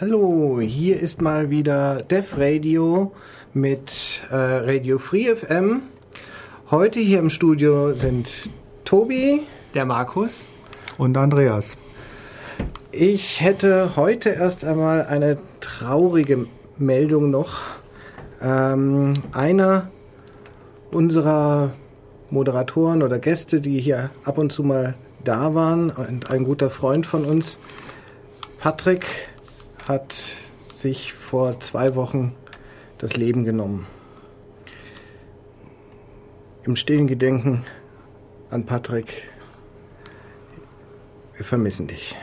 Hallo, hier ist mal wieder Def Radio mit äh, Radio Free FM. Heute hier im Studio sind Tobi, der Markus und Andreas. Ich hätte heute erst einmal eine traurige Meldung noch. Ähm, einer unserer Moderatoren oder Gäste, die hier ab und zu mal da waren, und ein guter Freund von uns, Patrick, hat sich vor zwei Wochen das Leben genommen. Im stillen Gedenken an Patrick, wir vermissen dich.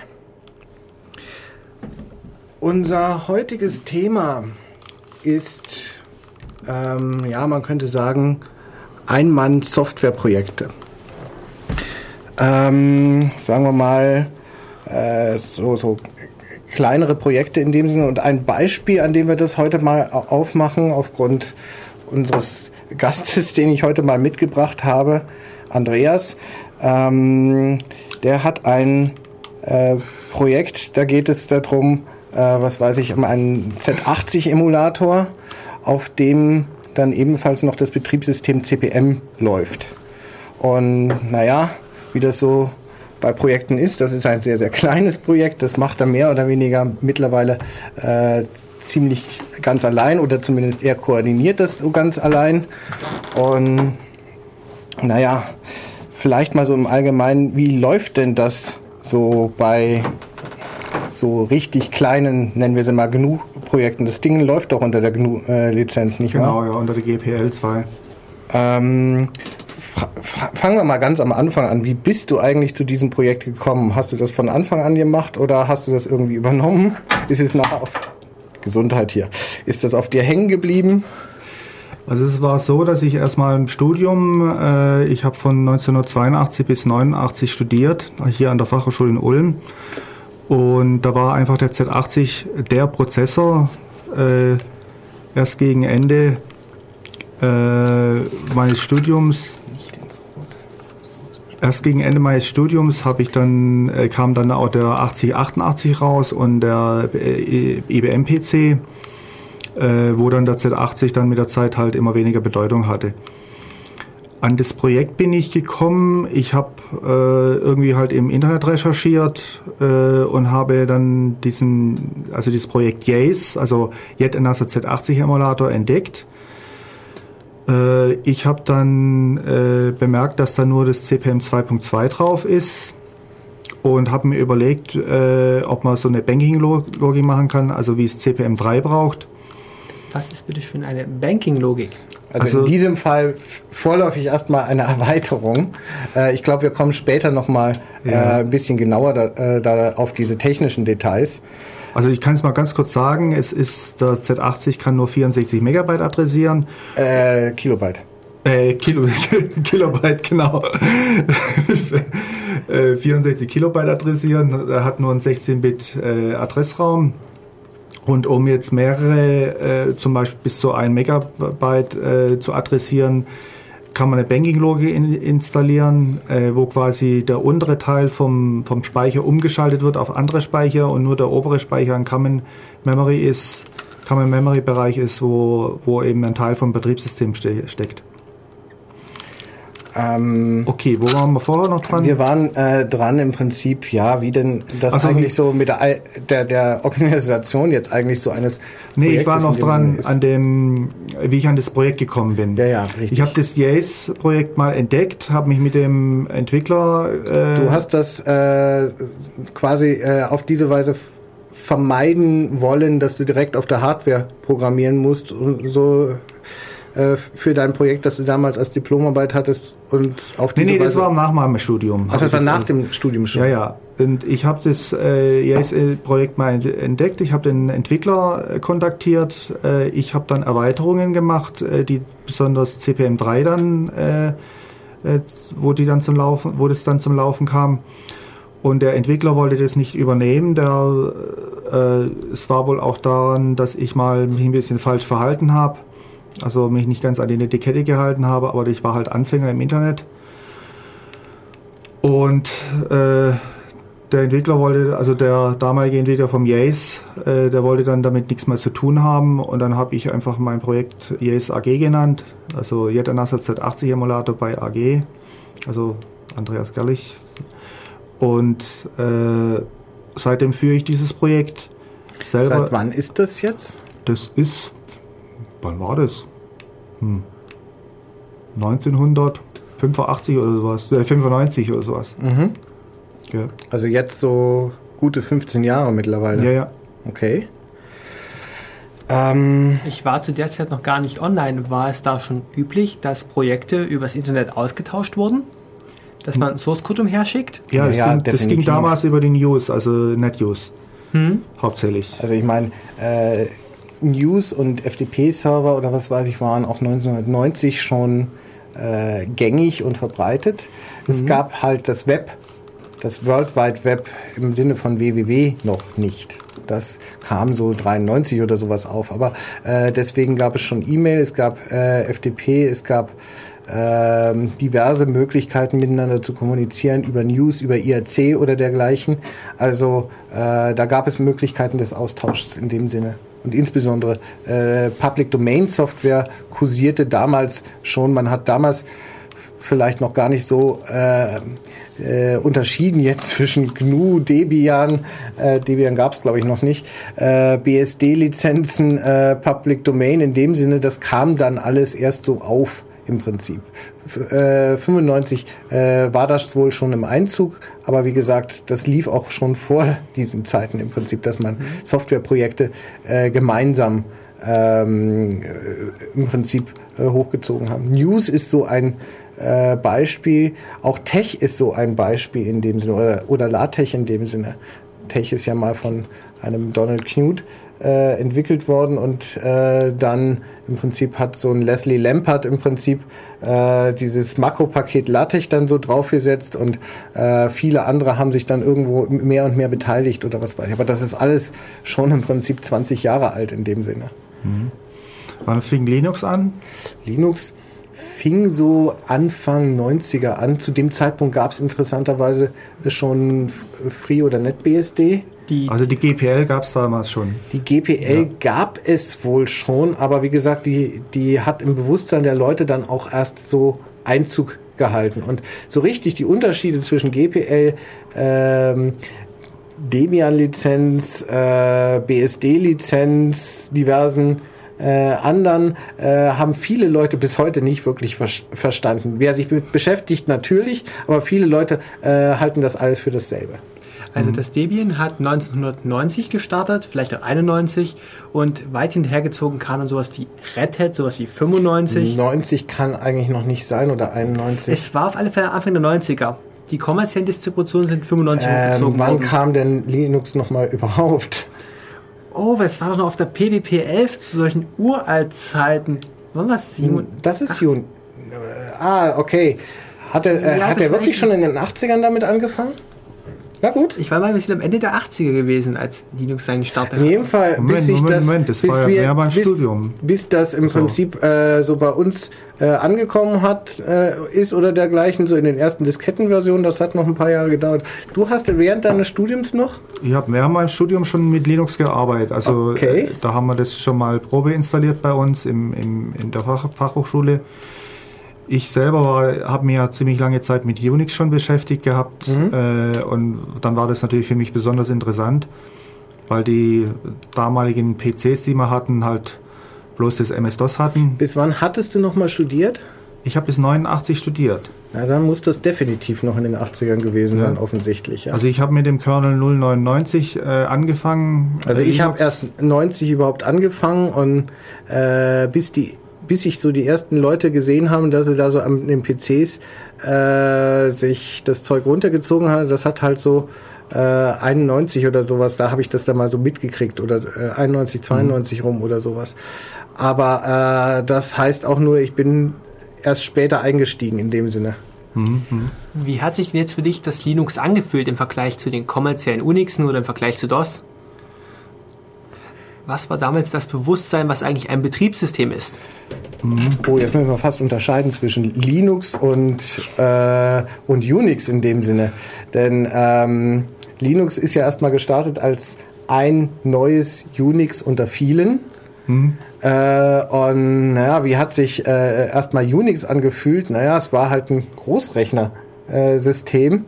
Unser heutiges Thema ist, ähm, ja, man könnte sagen, Ein-Mann-Softwareprojekte. Ähm, sagen wir mal, äh, so, so kleinere Projekte in dem Sinne. Und ein Beispiel, an dem wir das heute mal aufmachen, aufgrund unseres Gastes, den ich heute mal mitgebracht habe, Andreas, ähm, der hat ein äh, Projekt, da geht es darum, äh, was weiß ich, um einen Z80-Emulator, auf dem dann ebenfalls noch das Betriebssystem CPM läuft. Und naja, wie das so bei Projekten ist. Das ist ein sehr, sehr kleines Projekt. Das macht er mehr oder weniger mittlerweile äh, ziemlich ganz allein oder zumindest er koordiniert das so ganz allein. Und naja, vielleicht mal so im Allgemeinen, wie läuft denn das so bei so richtig kleinen, nennen wir sie mal GNU-Projekten? Das Ding läuft doch unter der GNU-Lizenz, äh, nicht genau, wahr? Genau, ja, unter der GPL 2. Ähm, fangen wir mal ganz am Anfang an. Wie bist du eigentlich zu diesem Projekt gekommen? Hast du das von Anfang an gemacht oder hast du das irgendwie übernommen? Ist es nachher auf Gesundheit hier? Ist das auf dir hängen geblieben? Also es war so, dass ich erstmal im Studium, äh, ich habe von 1982 bis 89 studiert, hier an der Fachhochschule in Ulm. Und da war einfach der Z80 der Prozessor. Äh, erst gegen Ende äh, meines Studiums Erst gegen Ende meines Studiums habe ich dann äh, kam dann auch der 8088 raus und der äh, IBM PC, äh, wo dann der Z80 dann mit der Zeit halt immer weniger Bedeutung hatte. An das Projekt bin ich gekommen. Ich habe äh, irgendwie halt im Internet recherchiert und habe dann diesen, also dieses Projekt Yace, also Yet Another Z80 Emulator entdeckt äh, ich habe dann äh, bemerkt, dass da nur das CPM 2.2 drauf ist und habe mir überlegt, äh, ob man so eine Banking-Logik machen kann, also wie es CPM 3 braucht. Was ist bitte schön eine Banking-Logik? Also, also, in diesem Fall vorläufig erstmal eine Erweiterung. Äh, ich glaube, wir kommen später nochmal ja. äh, ein bisschen genauer da, äh, da auf diese technischen Details. Also ich kann es mal ganz kurz sagen, es ist, der Z80 kann nur 64 Megabyte adressieren. Äh, Kilobyte. Äh, Kilo, Kilobyte, genau. 64 äh, Kilobyte adressieren. Er hat nur einen 16-Bit äh, Adressraum. Und um jetzt mehrere, äh, zum Beispiel bis zu 1 Megabyte äh, zu adressieren, kann man eine Banking-Logik in, installieren, äh, wo quasi der untere Teil vom, vom Speicher umgeschaltet wird auf andere Speicher und nur der obere Speicher ein Common Memory ist, Common Memory Bereich ist, wo, wo eben ein Teil vom Betriebssystem ste steckt. Ähm, okay, wo waren wir vorher noch dran? Wir waren äh, dran im Prinzip, ja, wie denn das so, eigentlich so mit der, der, der Organisation jetzt eigentlich so eines Nee, Projektes ich war noch dran an dem, wie ich an das Projekt gekommen bin. Ja, ja, richtig. Ich habe das Yace-Projekt mal entdeckt, habe mich mit dem Entwickler... Äh, du hast das äh, quasi äh, auf diese Weise vermeiden wollen, dass du direkt auf der Hardware programmieren musst und so äh, für dein Projekt, das du damals als Diplomarbeit hattest und auf diese Nee, nee, Weise das war nach meinem Studium. Ach, das war nach dem Studium schon? Ja, ja. Und ich habe das äh, YSL-Projekt mal entdeckt. Ich habe den Entwickler äh, kontaktiert. Äh, ich habe dann Erweiterungen gemacht, äh, die besonders CPM3 dann, äh, äh, wo die dann zum Laufen, wo das dann zum Laufen kam. Und der Entwickler wollte das nicht übernehmen. Der, äh, es war wohl auch daran, dass ich mal mich ein bisschen falsch verhalten habe also mich nicht ganz an die Etikette gehalten habe, aber ich war halt Anfänger im Internet. Und äh, der Entwickler wollte, also der damalige Entwickler vom Yace, äh, der wollte dann damit nichts mehr zu tun haben und dann habe ich einfach mein Projekt Yace AG genannt, also Jet Anasa Z80 Emulator bei AG, also Andreas Gerlich. Und äh, seitdem führe ich dieses Projekt selber. Seit wann ist das jetzt? Das ist, wann war das? Hm. 1985 oder sowas, äh, 95 oder sowas. Mhm. Ja. Also jetzt so gute 15 Jahre mittlerweile. ja, ja. Okay. Ähm, Ich war zu der Zeit noch gar nicht online. War es da schon üblich, dass Projekte übers Internet ausgetauscht wurden? Dass man Source Code umherschickt? Ja, Ja, das, ja, ging, das ging damals über den News, also NetUse. Hauptsächlich. also ich meine, äh, News und FTP-Server oder was weiß ich waren auch 1990 schon äh, gängig und verbreitet. Es gab halt das Web, das World Wide Web im Sinne von www noch nicht. Das kam so 93 oder sowas auf. Aber äh, deswegen gab es schon E-Mail, es gab äh, FTP, es gab ähm, diverse Möglichkeiten miteinander zu kommunizieren über News, über IRC oder dergleichen. Also äh, da gab es Möglichkeiten des Austauschs in dem Sinne. Und insbesondere äh, Public Domain Software kursierte damals schon. Man hat damals vielleicht noch gar nicht so äh, äh, unterschieden jetzt zwischen GNU, Debian, äh, Debian gab es glaube ich noch nicht, äh, BSD-Lizenzen, äh, Public Domain in dem Sinne, das kam dann alles erst so auf im Prinzip. F äh, 95 äh, war das wohl schon im Einzug, aber wie gesagt, das lief auch schon vor diesen Zeiten im Prinzip, dass man Softwareprojekte äh, gemeinsam ähm, äh, im Prinzip äh, hochgezogen haben. News ist so ein äh, Beispiel, auch Tech ist so ein Beispiel in dem Sinne, oder, oder LaTeX in dem Sinne. Tech ist ja mal von einem Donald Knuth äh, entwickelt worden und äh, dann im Prinzip hat so ein Leslie Lampard im Prinzip äh, dieses Makropaket LaTeX dann so draufgesetzt und äh, viele andere haben sich dann irgendwo mehr und mehr beteiligt oder was weiß ich. Aber das ist alles schon im Prinzip 20 Jahre alt in dem Sinne. Wann fing Linux an? Linux fing so Anfang 90er an. Zu dem Zeitpunkt gab es interessanterweise schon Free oder NetBSD. Die, Also die GPL gab es damals schon. Die GPL gab es wohl schon, aber wie gesagt, die, die hat im Bewusstsein der Leute dann auch erst so Einzug gehalten. Und so richtig die Unterschiede zwischen GPL, ähm, Debian-Lizenz, äh, BSD-Lizenz, diversen äh, anderen, äh, haben viele Leute bis heute nicht wirklich ver verstanden. Wer sich mit beschäftigt, natürlich, aber viele Leute äh, halten das alles für dasselbe. Also das Debian hat 1990 gestartet, vielleicht auch 91 und weit hinterhergezogen kam dann sowas wie Red Hat, sowas wie 95. 90 kann eigentlich noch nicht sein oder 91. Es war auf alle Fälle Anfang der 90er. Die kommerziellen Distributionen sind 95 Ähm, hochgezogen wann worden. kam denn Linux nochmal überhaupt? Oh, es war doch noch auf der PDP 11 zu solchen Uraltzeiten. Wann war es? Das ist Jun. Äh, ah, okay. Hat er, äh, Ja, hat er wirklich schon in den 80ern damit angefangen? Na gut. Ich war mal, wir sind am Ende der 80er gewesen, als Linux seinen Start In jedem Fall, Moment, bis Moment, das, Moment, das bis war ja wir, mehr beim bis, Studium. bis das im So. Prinzip äh, so bei uns äh, angekommen hat, äh, ist oder dergleichen, so in den ersten Diskettenversionen, das hat noch ein paar Jahre gedauert. Du hast während deines Studiums noch? Ich hab, wir haben im Studium schon mit Linux gearbeitet. Also Okay. äh, da haben wir das schon mal Probe installiert bei uns im, im, in der Fach, Fachhochschule. Ich selber habe mir ja ziemlich lange Zeit mit Unix schon beschäftigt gehabt äh, und dann war das natürlich für mich besonders interessant, weil die damaligen PCs, die wir hatten, halt bloß das MS-DOS hatten. Bis wann hattest du noch mal studiert? Ich habe bis 89 studiert. Na, dann muss das definitiv noch in den 80ern gewesen sein, Ja. offensichtlich. Ja. Also ich habe mit dem Kernel 099 äh, angefangen. Also Äh, ich habe erst 90 überhaupt angefangen und äh, bis die bis ich so die ersten Leute gesehen haben, dass sie da so an den PCs äh, sich das Zeug runtergezogen haben, das hat halt so äh, 91 oder sowas, da habe ich das dann mal so mitgekriegt oder äh, 91, 92 rum oder sowas. Aber äh, das heißt auch nur, ich bin erst später eingestiegen in dem Sinne. Wie hat sich denn jetzt für dich das Linux angefühlt im Vergleich zu den kommerziellen Unixen oder im Vergleich zu DOS? Was war damals das Bewusstsein, was eigentlich ein Betriebssystem ist? Oh, jetzt müssen wir fast unterscheiden zwischen Linux und, äh, und Unix in dem Sinne. Denn ähm, Linux ist ja erstmal gestartet als ein neues Unix unter vielen. Mhm. Äh, und naja, wie hat sich äh, erstmal Unix angefühlt? Naja, es war halt ein Großrechner-System.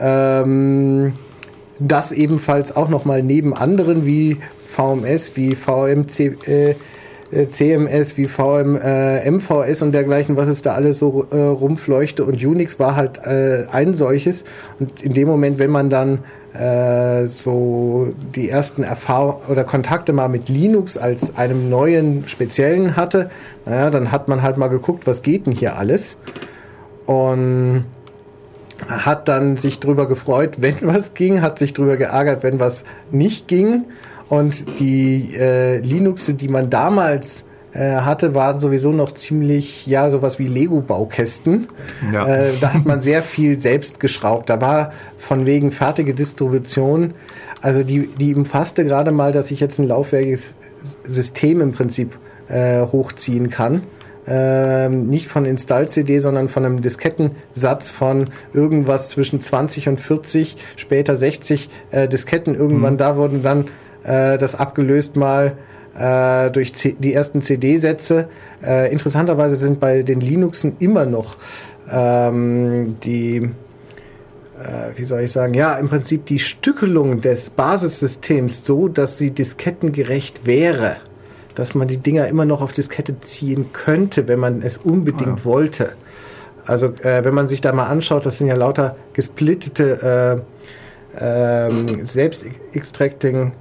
Äh, ähm, das ebenfalls auch nochmal neben anderen wie VMS, wie VMC, äh, CMS, wie VM, äh, MVS und dergleichen, was es da alles so äh, rumfleuchte. Und Unix war halt äh, ein solches. Und in dem Moment, wenn man dann äh, so die ersten Erfahrungen oder Kontakte mal mit Linux als einem neuen speziellen hatte, naja, dann hat man halt mal geguckt, was geht denn hier alles. Und hat dann sich drüber gefreut, wenn was ging, hat sich drüber geärgert, wenn was nicht ging. Und die äh, Linuxe, die man damals äh, hatte, waren sowieso noch ziemlich, ja, sowas wie Lego-Baukästen. Ja. Äh, da hat man sehr viel selbst geschraubt. Da war von wegen fertige Distribution, also die, die umfasste gerade mal, dass ich jetzt ein laufwerkiges System im Prinzip äh, hochziehen kann. Ähm, nicht von Install-CD, sondern von einem Diskettensatz von irgendwas zwischen 20 und 40, später 60 äh, Disketten. Irgendwann mhm. da wurden dann äh, das abgelöst mal äh, durch C die ersten CD-Sätze. Äh, interessanterweise sind bei den Linuxen immer noch ähm, die, äh, wie soll ich sagen, ja, im Prinzip die Stückelung des Basissystems so, dass sie diskettengerecht wäre. Dass man die Dinger immer noch auf Diskette ziehen könnte, wenn man es unbedingt oh ja. wollte. Also äh, wenn man sich da mal anschaut, das sind ja lauter gesplittete äh, ähm, selbst-extracting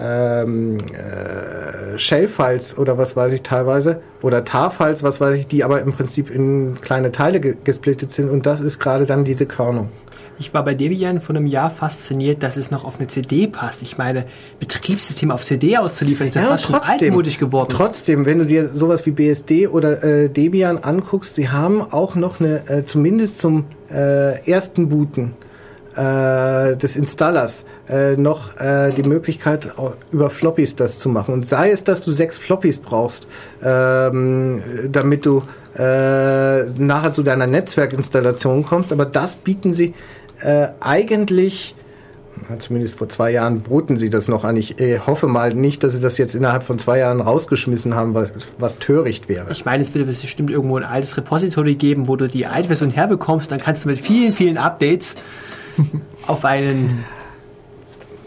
ähm, äh, Shell-Files oder was weiß ich teilweise oder TAR-Files, was weiß ich, die aber im Prinzip in kleine Teile ge gesplittet sind und das ist gerade dann diese Körnung. Ich war bei Debian vor einem Jahr fasziniert, dass es noch auf eine CD passt. Ich meine, Betriebssysteme auf CD auszuliefern, ist ja, fast trotzdem, schon altmodisch geworden. Trotzdem, wenn du dir sowas wie BSD oder äh, Debian anguckst, sie haben auch noch eine, äh, zumindest zum äh, ersten Booten, äh, des Installers äh, noch äh, die Möglichkeit, über Floppies das zu machen. Und sei es, dass du sechs Floppies brauchst, ähm, damit du äh, nachher zu deiner Netzwerkinstallation kommst, aber das bieten sie äh, eigentlich zumindest vor zwei Jahren boten sie das noch an. Ich äh, hoffe mal nicht, dass sie das jetzt innerhalb von zwei Jahren rausgeschmissen haben, was, was töricht wäre. Ich meine, es wird bestimmt irgendwo ein altes Repository geben, wo du die alte Version herbekommst. Dann kannst du mit vielen, vielen Updates auf einen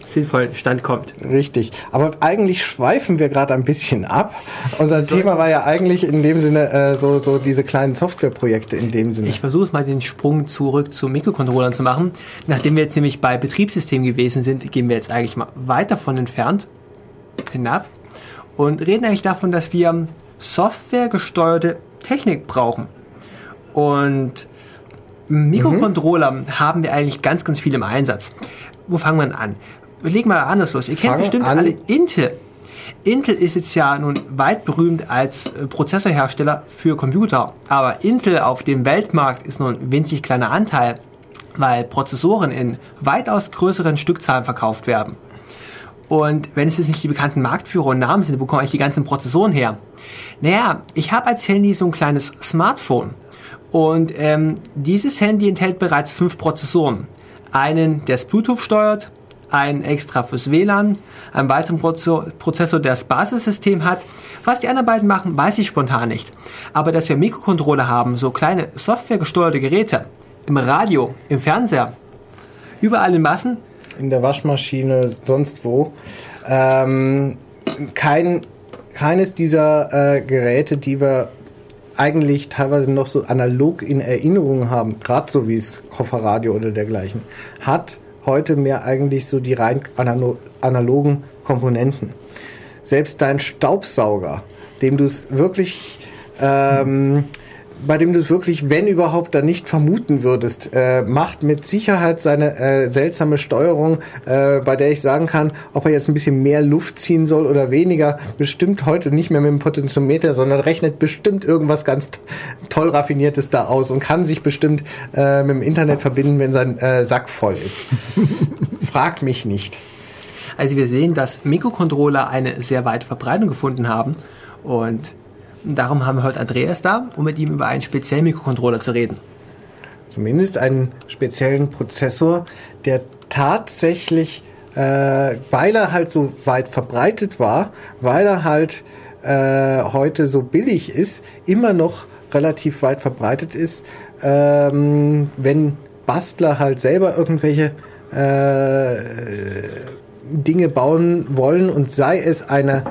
sinnvollen Stand kommt. Richtig. Aber eigentlich schweifen wir gerade ein bisschen ab. Unser so, Thema war ja eigentlich in dem Sinne äh, so, so diese kleinen Softwareprojekte in dem Sinne. Ich versuche mal den Sprung zurück zu Mikrocontrollern zu machen. Nachdem wir jetzt nämlich bei Betriebssystemen gewesen sind, gehen wir jetzt eigentlich mal weiter von entfernt hinab und reden eigentlich davon, dass wir softwaregesteuerte Technik brauchen. Und Mikrocontroller mhm. haben wir eigentlich ganz, ganz viel im Einsatz. Wo fangen wir an? Wir legen mal anders los. Ihr kennt Fang bestimmt an. alle Intel. Intel ist jetzt ja nun weit berühmt als äh, Prozessorhersteller für Computer. Aber Intel auf dem Weltmarkt ist nur ein winzig kleiner Anteil, weil Prozessoren in weitaus größeren Stückzahlen verkauft werden. Und wenn es jetzt nicht die bekannten Marktführer und Namen sind, wo kommen eigentlich die ganzen Prozessoren her? Naja, ich habe als Handy so ein kleines Smartphone. Und ähm, dieses Handy enthält bereits fünf Prozessoren. Einen, der das Bluetooth steuert, einen extra fürs WLAN, einen weiteren Prozessor, der das Basissystem hat. Was die anderen beiden machen, weiß ich spontan nicht. Aber dass wir Mikrocontroller haben, so kleine softwaregesteuerte Geräte, im Radio, im Fernseher, überall in Massen. In der Waschmaschine, sonst wo. Ähm, kein, keines dieser äh, Geräte, die wir eigentlich teilweise noch so analog in Erinnerung haben, gerade so wie es Kofferradio oder dergleichen, hat heute mehr eigentlich so die rein analogen Komponenten. Selbst dein Staubsauger, dem du es wirklich ähm, bei dem du es wirklich, wenn überhaupt, dann nicht vermuten würdest, äh, macht mit Sicherheit seine äh, seltsame Steuerung, äh, bei der ich sagen kann, ob er jetzt ein bisschen mehr Luft ziehen soll oder weniger, bestimmt heute nicht mehr mit dem Potentiometer, sondern rechnet bestimmt irgendwas ganz toll raffiniertes da aus und kann sich bestimmt äh, mit dem Internet verbinden, wenn sein äh, Sack voll ist. Frag mich nicht. Also wir sehen, dass Mikrocontroller eine sehr weite Verbreitung gefunden haben und Darum haben wir heute Andreas da, um mit ihm über einen speziellen Mikrocontroller zu reden. Zumindest einen speziellen Prozessor, der tatsächlich, äh, weil er halt so weit verbreitet war, weil er halt äh, heute so billig ist, immer noch relativ weit verbreitet ist, ähm, wenn Bastler halt selber irgendwelche äh, Dinge bauen wollen und sei es eine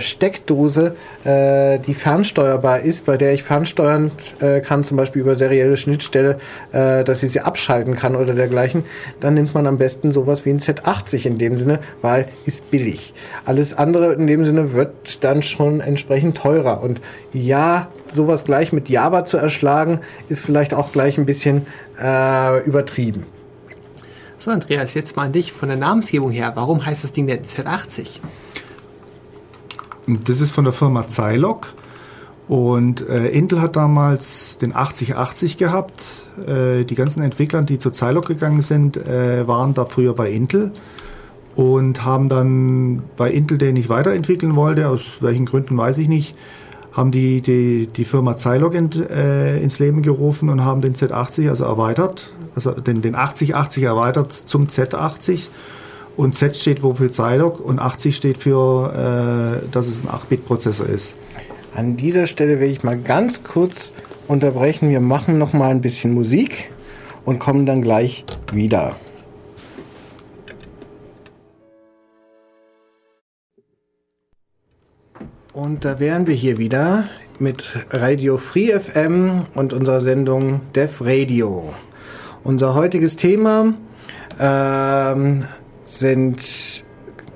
Steckdose, äh, die fernsteuerbar ist, bei der ich fernsteuern äh, kann, zum Beispiel über serielle Schnittstelle, äh, dass ich sie abschalten kann oder dergleichen, dann nimmt man am besten sowas wie ein Z80 in dem Sinne, weil ist billig. Alles andere in dem Sinne wird dann schon entsprechend teurer. Und ja, sowas gleich mit Java zu erschlagen, ist vielleicht auch gleich ein bisschen äh, übertrieben. So, Andreas, jetzt mal an dich von der Namensgebung her. Warum heißt das Ding denn Z80? Das ist von der Firma Zilog. Und äh, Intel hat damals den 8080 gehabt. Äh, die ganzen Entwickler, die zu Zilog gegangen sind, äh, waren da früher bei Intel und haben dann bei Intel, den ich weiterentwickeln wollte, aus welchen Gründen weiß ich nicht, haben die die, die Firma Zilog in, äh, ins Leben gerufen und haben den Z80 also erweitert, also den, den 8080 erweitert zum Z80 und Z steht wo für Zilog und 80 steht für, äh, dass es ein 8-Bit-Prozessor ist. An dieser Stelle will ich mal ganz kurz unterbrechen. Wir machen noch mal ein bisschen Musik und kommen dann gleich wieder. Und da wären wir hier wieder mit Radio Free FM und unserer Sendung Dev Radio. Unser heutiges Thema ähm, sind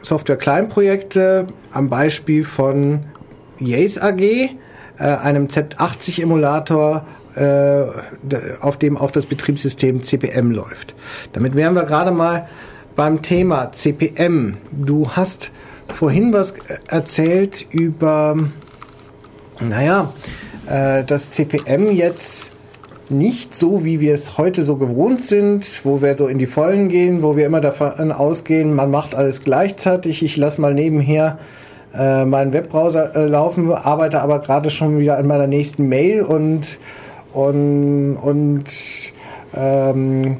Software-Kleinprojekte am Beispiel von Yace AG, äh, einem Z80-Emulator, äh, auf dem auch das Betriebssystem CPM läuft. Damit wären wir gerade mal beim Thema CPM. Du hast vorhin was erzählt über, naja, äh, dass CPM jetzt nicht so, wie wir es heute so gewohnt sind, wo wir so in die Vollen gehen, wo wir immer davon ausgehen, man macht alles gleichzeitig. Ich lasse mal nebenher äh, meinen Webbrowser äh, laufen, arbeite aber gerade schon wieder an meiner nächsten Mail und und und ähm,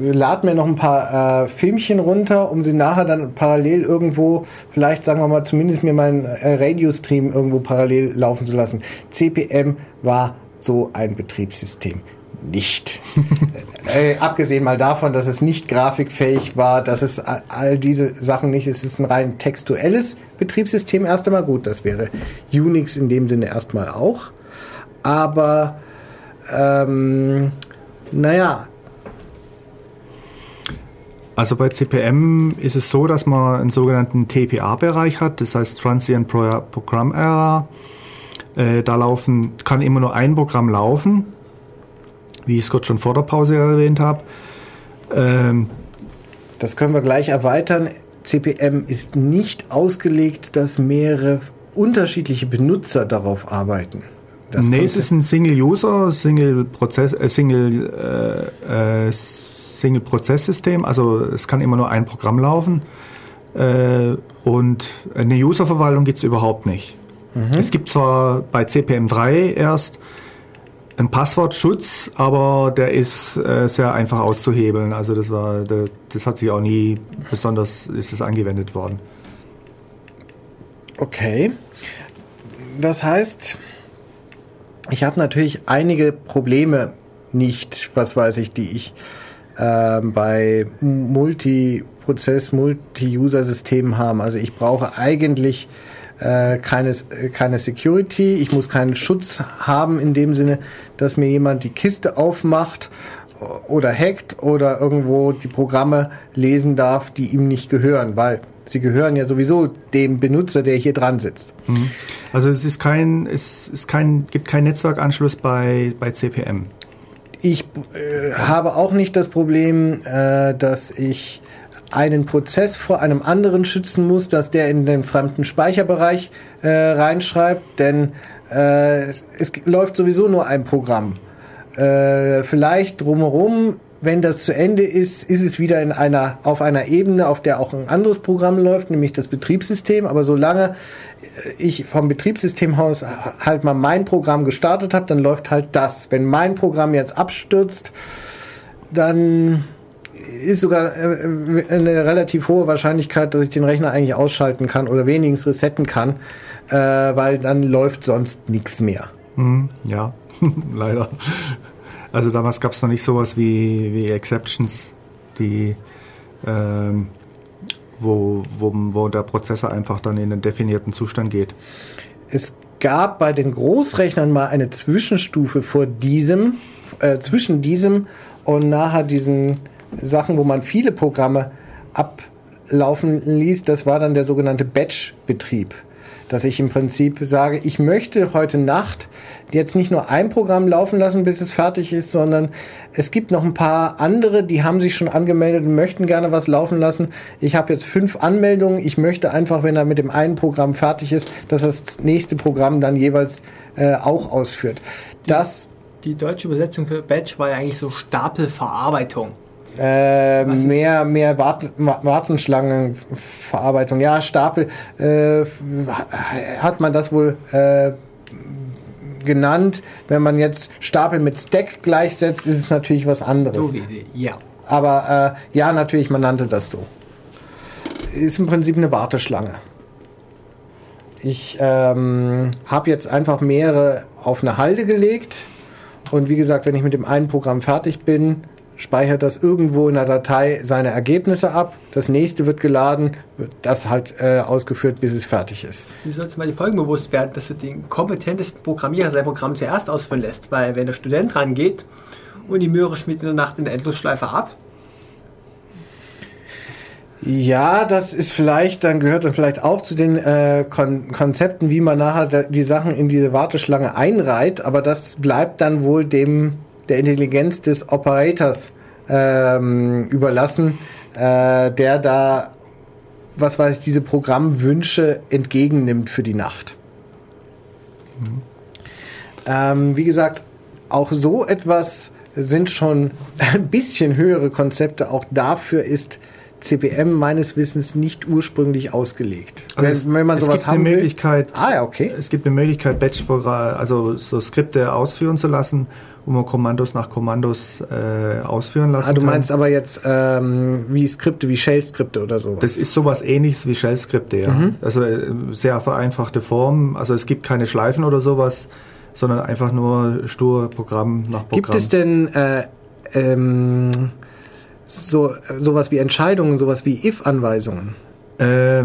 lad mir noch ein paar äh, Filmchen runter, um sie nachher dann parallel irgendwo, vielleicht sagen wir mal zumindest mir meinen äh, Radio-Stream irgendwo parallel laufen zu lassen. CPM war so ein Betriebssystem nicht. äh, abgesehen mal davon, dass es nicht grafikfähig war, dass es all diese Sachen nicht, es ist ein rein textuelles Betriebssystem erst einmal gut, das wäre Unix in dem Sinne erstmal auch. Aber ähm, naja. Also bei CPM ist es so, dass man einen sogenannten TPA-Bereich hat, das heißt Transient Program Error. Äh, da laufen, kann immer nur ein Programm laufen, wie ich es gerade schon vor der Pause erwähnt habe. Ähm, das können wir gleich erweitern. CPM ist nicht ausgelegt, dass mehrere unterschiedliche Benutzer darauf arbeiten. Das nee, es ist ein Single-User, Single-Prozess, äh, Single, äh, äh, Single-Prozess-System. Also es kann immer nur ein Programm laufen. Äh, und eine User-Verwaltung gibt es überhaupt nicht. Mhm. Es gibt zwar bei CPM3 erst einen Passwortschutz, aber der ist äh, sehr einfach auszuhebeln. Also das war, der, das hat sich auch nie besonders, ist es angewendet worden. Okay. Das heißt, ich habe natürlich einige Probleme nicht, was weiß ich, die ich äh, bei Multiprozess, Multi-User-Systemen habe. Also ich brauche eigentlich äh, keine, keine Security, ich muss keinen Schutz haben in dem Sinne, dass mir jemand die Kiste aufmacht oder hackt oder irgendwo die Programme lesen darf, die ihm nicht gehören, weil sie gehören ja sowieso dem Benutzer, der hier dran sitzt. Mhm. Also es ist kein, es ist kein, gibt keinen Netzwerkanschluss bei, bei CPM. Ich äh, habe auch nicht das Problem, äh, dass ich einen Prozess vor einem anderen schützen muss, dass der in den fremden Speicherbereich äh, reinschreibt, denn äh, es läuft sowieso nur ein Programm. Äh, vielleicht drumherum, wenn das zu Ende ist, ist es wieder in einer, auf einer Ebene, auf der auch ein anderes Programm läuft, nämlich das Betriebssystem. Aber solange ich vom Betriebssystemhaus halt mal mein Programm gestartet habe, dann läuft halt das. Wenn mein Programm jetzt abstürzt, dann ist sogar äh, eine relativ hohe Wahrscheinlichkeit, dass ich den Rechner eigentlich ausschalten kann oder wenigstens resetten kann, äh, weil dann läuft sonst nichts mehr. Hm, ja, leider. Also damals gab es noch nicht sowas wie, wie Exceptions, die ähm, wo, wo, wo der Prozessor einfach dann in einen definierten Zustand geht. Es gab bei den Großrechnern mal eine Zwischenstufe vor diesem, äh, zwischen diesem und nachher diesen Sachen, wo man viele Programme ablaufen ließ. Das war dann der sogenannte Batch-Betrieb dass ich im Prinzip sage, ich möchte heute Nacht jetzt nicht nur ein Programm laufen lassen, bis es fertig ist, sondern es gibt noch ein paar andere, die haben sich schon angemeldet und möchten gerne was laufen lassen. Ich habe jetzt fünf Anmeldungen. Ich möchte einfach, wenn er mit dem einen Programm fertig ist, dass das nächste Programm dann jeweils äh, auch ausführt. Das die deutsche Übersetzung für Batch war ja eigentlich so Stapelverarbeitung. Äh, mehr mehr Wart Wartenschlangenverarbeitung. Ja, Stapel äh, hat man das wohl äh, genannt. Wenn man jetzt Stapel mit Stack gleichsetzt, ist es natürlich was anderes. So ja. Aber äh, ja, natürlich, man nannte das so. Ist im Prinzip eine Warteschlange. Ich ähm, habe jetzt einfach mehrere auf eine Halde gelegt. Und wie gesagt, wenn ich mit dem einen Programm fertig bin, speichert das irgendwo in der Datei seine Ergebnisse ab. Das nächste wird geladen, wird das halt äh, ausgeführt, bis es fertig ist. Du solltest mal die Folgen bewusst werden, dass du den kompetentesten Programmierer sein Programm zuerst ausführen lässt, weil wenn der Student rangeht und die Möhre schmiert in der Nacht in der Endlosschleife ab, ja, das ist vielleicht, dann gehört dann vielleicht auch zu den äh, Kon Konzepten, wie man nachher die Sachen in diese Warteschlange einreiht, aber das bleibt dann wohl dem der Intelligenz des Operators ähm, überlassen, äh, der da, was weiß ich, diese Programmwünsche entgegennimmt für die Nacht. Mhm. Ähm, wie gesagt, auch so etwas sind schon ein bisschen höhere Konzepte. Auch dafür ist CPM meines Wissens nicht ursprünglich ausgelegt. Also wenn, wenn, man sowas haben will. Ah ja, okay. Es gibt eine Möglichkeit, Batch also so Skripte ausführen zu lassen wo man Kommandos nach Kommandos äh, ausführen lassen kann. Ah, du meinst kann. aber jetzt ähm, wie Skripte, wie Shell-Skripte oder sowas? Das ist sowas ähnliches wie Shell-Skripte, ja. Mhm. Also äh, sehr vereinfachte Form. Also es gibt keine Schleifen oder sowas, sondern einfach nur stur Programm nach Programm. Gibt es denn äh, ähm, so sowas wie Entscheidungen, sowas wie if-Anweisungen? Äh,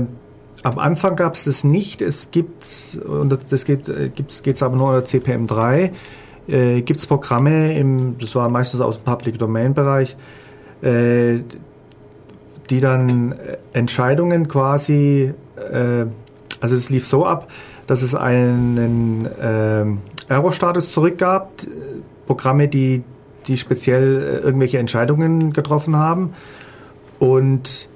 am Anfang gab es das nicht. Es gibt, und das gibt, äh, geht es aber nur unter CPM3 äh, gibt es Programme, im, das war meistens aus dem Public Domain Bereich, äh, die dann Entscheidungen quasi, äh, also es lief so ab, dass es einen äh, Error-Status zurückgab, Programme, die, die speziell äh, irgendwelche Entscheidungen getroffen haben und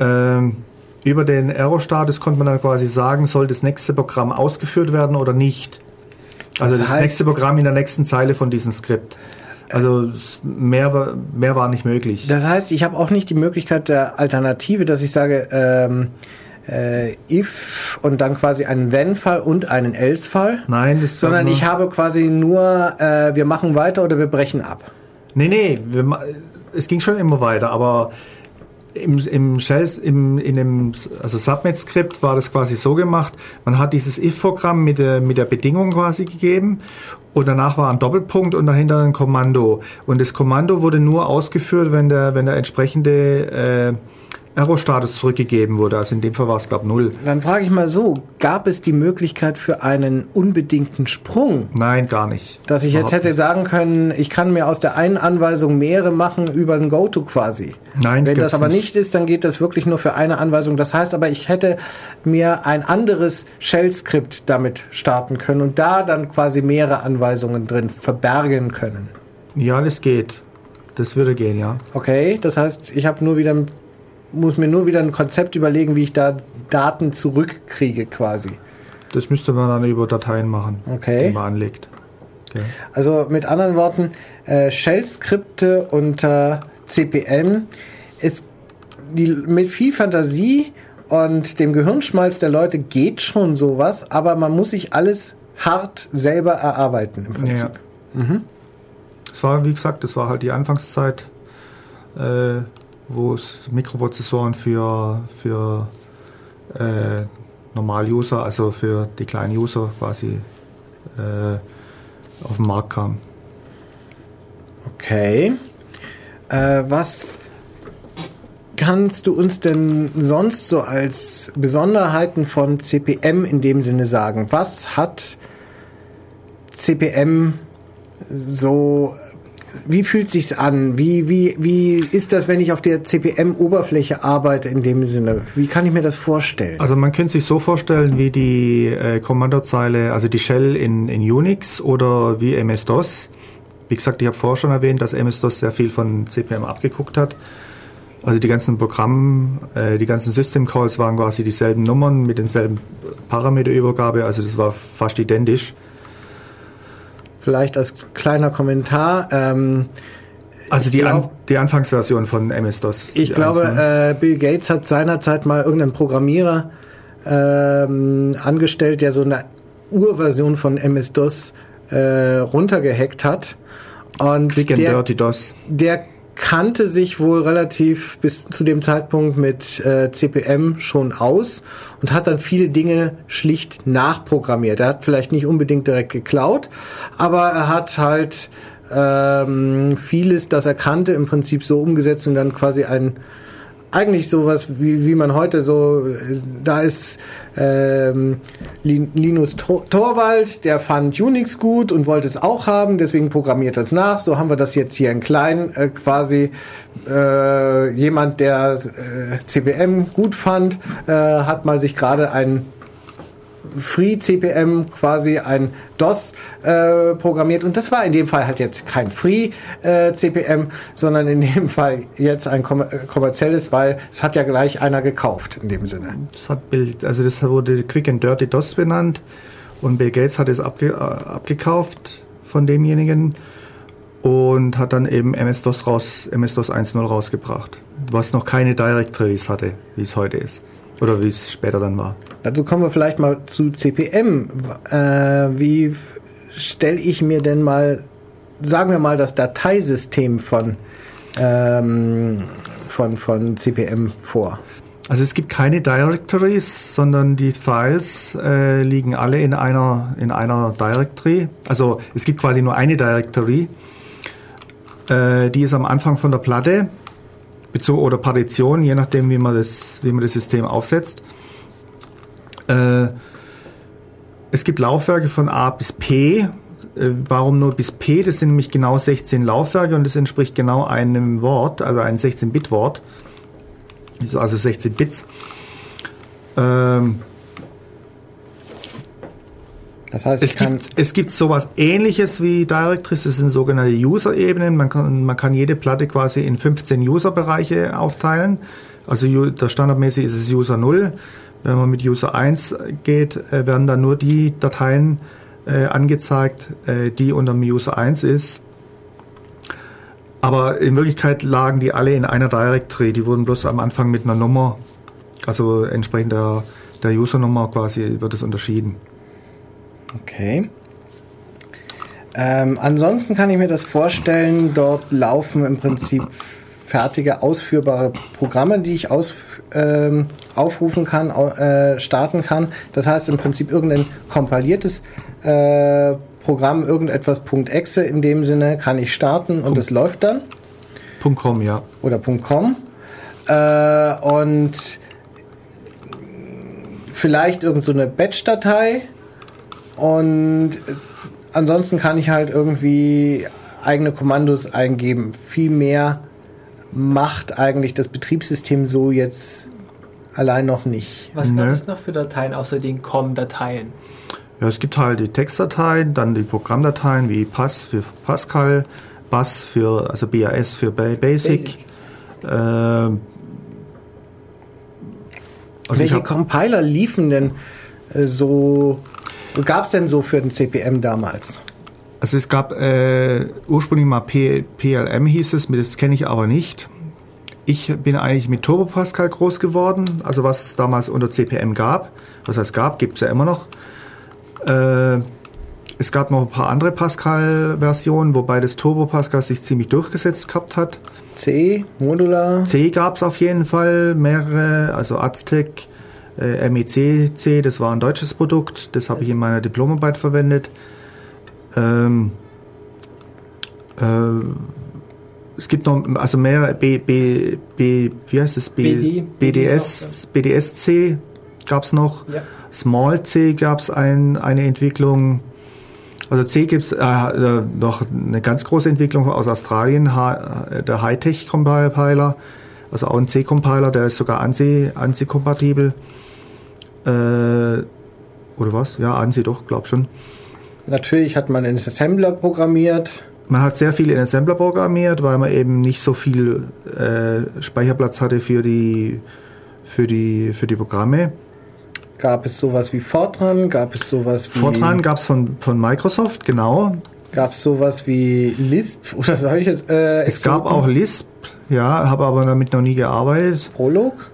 ähm, über den Error-Status konnte man dann quasi sagen, soll das nächste Programm ausgeführt werden oder nicht. Also das, das heißt, nächste Programm in der nächsten Zeile von diesem Skript. Also mehr, mehr war nicht möglich. Das heißt, ich habe auch nicht die Möglichkeit der Alternative, dass ich sage, ähm, äh, if und dann quasi einen then-Fall und einen else-Fall. Nein, das sondern ich habe quasi nur, äh, wir machen weiter oder wir brechen ab. Nee, nee, wir, es ging schon immer weiter, aber im, im Shell, im, in dem also Subnet-Skript war das quasi so gemacht, man hat dieses if-Programm mit der, mit der Bedingung quasi gegeben und danach war ein Doppelpunkt und dahinter ein Kommando. Und das Kommando wurde nur ausgeführt, wenn der, wenn der entsprechende äh, Error-Status zurückgegeben wurde. Also in dem Fall war es, glaube ich, null. Dann frage ich mal so, gab es die Möglichkeit für einen unbedingten Sprung? Nein, gar nicht. Dass ich jetzt hätte sagen können, ich kann mir aus der einen Anweisung mehrere machen über ein GoTo quasi. Nein, Wenn das aber nicht. nicht ist, dann geht das wirklich nur für eine Anweisung. Das heißt aber, ich hätte mir ein anderes Shell-Skript damit starten können und da dann quasi mehrere Anweisungen drin verbergen können. Ja, das geht. Das würde gehen, ja. Okay, das heißt, ich habe nur wieder muss mir nur wieder ein Konzept überlegen, wie ich da Daten zurückkriege quasi. Das müsste man dann über Dateien machen, okay. die man anlegt. Okay. Also mit anderen Worten, äh, Shell-Skripte unter CPM ist die, mit viel Fantasie und dem Gehirnschmalz der Leute geht schon sowas, aber man muss sich alles hart selber erarbeiten im Prinzip. Ja. Mhm. Das war, wie gesagt, das war halt die Anfangszeit äh, wo es Mikroprozessoren für, für äh, Normal-User, also für die kleinen User quasi äh, auf den Markt kamen. Okay. Äh, was kannst du uns denn sonst so als Besonderheiten von CPM in dem Sinne sagen? Was hat CPM so wie fühlt sich's an? Wie, wie, wie ist das, wenn ich auf der CPM-Oberfläche arbeite in dem Sinne? Wie kann ich mir das vorstellen? Also man könnte sich so vorstellen wie die äh, Kommandozeile, also die Shell in, in Unix oder wie MS-DOS. Wie gesagt, ich habe vorher schon erwähnt, dass MS-DOS sehr viel von CPM abgeguckt hat. Also die ganzen Programme, äh, die ganzen System Calls waren quasi dieselben Nummern mit denselben Parameterübergabe, also das war fast identisch. Vielleicht als kleiner Kommentar. Ähm, also die, glaub, An die Anfangsversion von MS-DOS. Ich glaube, ne? äh, Bill Gates hat seinerzeit mal irgendeinen Programmierer ähm, angestellt, der so eine Urversion von MS-DOS äh, runtergehackt hat. Und Quick and der, Dirty DOS. Der kannte sich wohl relativ bis zu dem Zeitpunkt mit äh, CPM schon aus und hat dann viele Dinge schlicht nachprogrammiert. Er hat vielleicht nicht unbedingt direkt geklaut, aber er hat halt ähm, vieles, das er kannte, im Prinzip so umgesetzt und dann quasi ein eigentlich sowas, wie, wie man heute so, da ist ähm, Linus Torwald, der fand Unix gut und wollte es auch haben, deswegen programmiert das nach. So haben wir das jetzt hier in klein, äh, quasi äh, jemand, der äh, CPM gut fand, äh, hat mal sich gerade ein Free CPM quasi ein DOS äh, programmiert und das war in dem Fall halt jetzt kein Free äh, CPM, sondern in dem Fall jetzt ein kommer kommerzielles, weil es hat ja gleich einer gekauft in dem Sinne. Das hat Bill, also das wurde Quick and Dirty DOS benannt und Bill Gates hat es abge, äh, abgekauft von demjenigen und hat dann eben MS-DOS raus, MS-DOS 1.0 rausgebracht, was noch keine Directories hatte, wie es heute ist. Oder wie es später dann war. Dazu kommen wir vielleicht mal zu CPM. Äh, wie stelle ich mir denn mal, sagen wir mal, das Dateisystem von, ähm, von, von CPM vor? Also es gibt keine Directories, sondern die Files äh, liegen alle in einer, in einer Directory. Also es gibt quasi nur eine Directory. Äh, die ist am Anfang von der Platte oder Partition, je nachdem, wie man das, wie man das System aufsetzt. Äh, es gibt Laufwerke von A bis P. Äh, warum nur bis P? Das sind nämlich genau 16 Laufwerke und das entspricht genau einem Wort, also ein 16-Bit-Wort. Also 16 Bits. Ähm, das heißt, es gibt, es gibt sowas ähnliches wie Directories, das sind sogenannte User-Ebenen. Man kann, man kann jede Platte quasi in 15 User-Bereiche aufteilen. Also der standardmäßig ist es User 0. Wenn man mit User 1 geht, äh, werden dann nur die Dateien äh, angezeigt, äh, die unter dem User 1 ist. Aber in Wirklichkeit lagen die alle in einer Directory. Die wurden bloß am Anfang mit einer Nummer, also entsprechend der, der User-Nummer quasi, wird es unterschieden. Okay. Ähm, ansonsten kann ich mir das vorstellen, dort laufen im Prinzip fertige, ausführbare Programme, die ich aus, ähm, aufrufen kann, äh, starten kann. Das heißt im Prinzip irgendein kompiliertes äh, Programm, irgendetwas .exe in dem Sinne kann ich starten und es läuft dann. .com, ja. Oder .com. Äh, und vielleicht irgendeine so Batch-Datei und ansonsten kann ich halt irgendwie eigene Kommandos eingeben. Viel mehr macht eigentlich das Betriebssystem so jetzt allein noch nicht. Was gibt es noch für Dateien außer den COM-Dateien? Ja, es gibt halt die Textdateien, dann die Programmdateien wie Pass für Pascal, BAS für, also BAS für Basic. Basic. Äh, also Welche Compiler liefen denn äh, so gab es denn so für den CPM damals? Also es gab äh, ursprünglich mal P PLM hieß es, das kenne ich aber nicht. Ich bin eigentlich mit Turbo Pascal groß geworden, also was es damals unter CPM gab. Was es gab, gibt es ja immer noch. Äh, Es gab noch ein paar andere Pascal-Versionen, wobei das Turbo Pascal sich ziemlich durchgesetzt gehabt hat. C, Modular. C gab es auf jeden Fall mehrere, also Aztec, äh, MEC C, das war ein deutsches Produkt, das habe ich in meiner Diplomarbeit verwendet. Ähm, äh, es gibt noch also mehrere B, B, B, wie heißt das? B, BD, BDS, BDS-C gab es noch. Ja. Small C gab es ein, eine Entwicklung. Also C gibt es äh, äh, noch eine ganz große Entwicklung aus Australien, H, äh, der Hightech Compiler, also auch ein C-Compiler, der ist sogar ANSI, ANSI-kompatibel. Äh, oder was? Ja, ANSI doch, glaub schon. Natürlich hat man einen Assembler programmiert. Man hat sehr viel in Assembler programmiert, weil man eben nicht so viel äh, Speicherplatz hatte für die, für die, für die Programme. Gab es sowas wie Fortran? Gab es sowas wie. Fortran gab es von, von Microsoft, genau. Gab es sowas wie Lisp oder solches? Äh, Es gab auch Lisp, ja, habe aber damit noch nie gearbeitet. Prolog?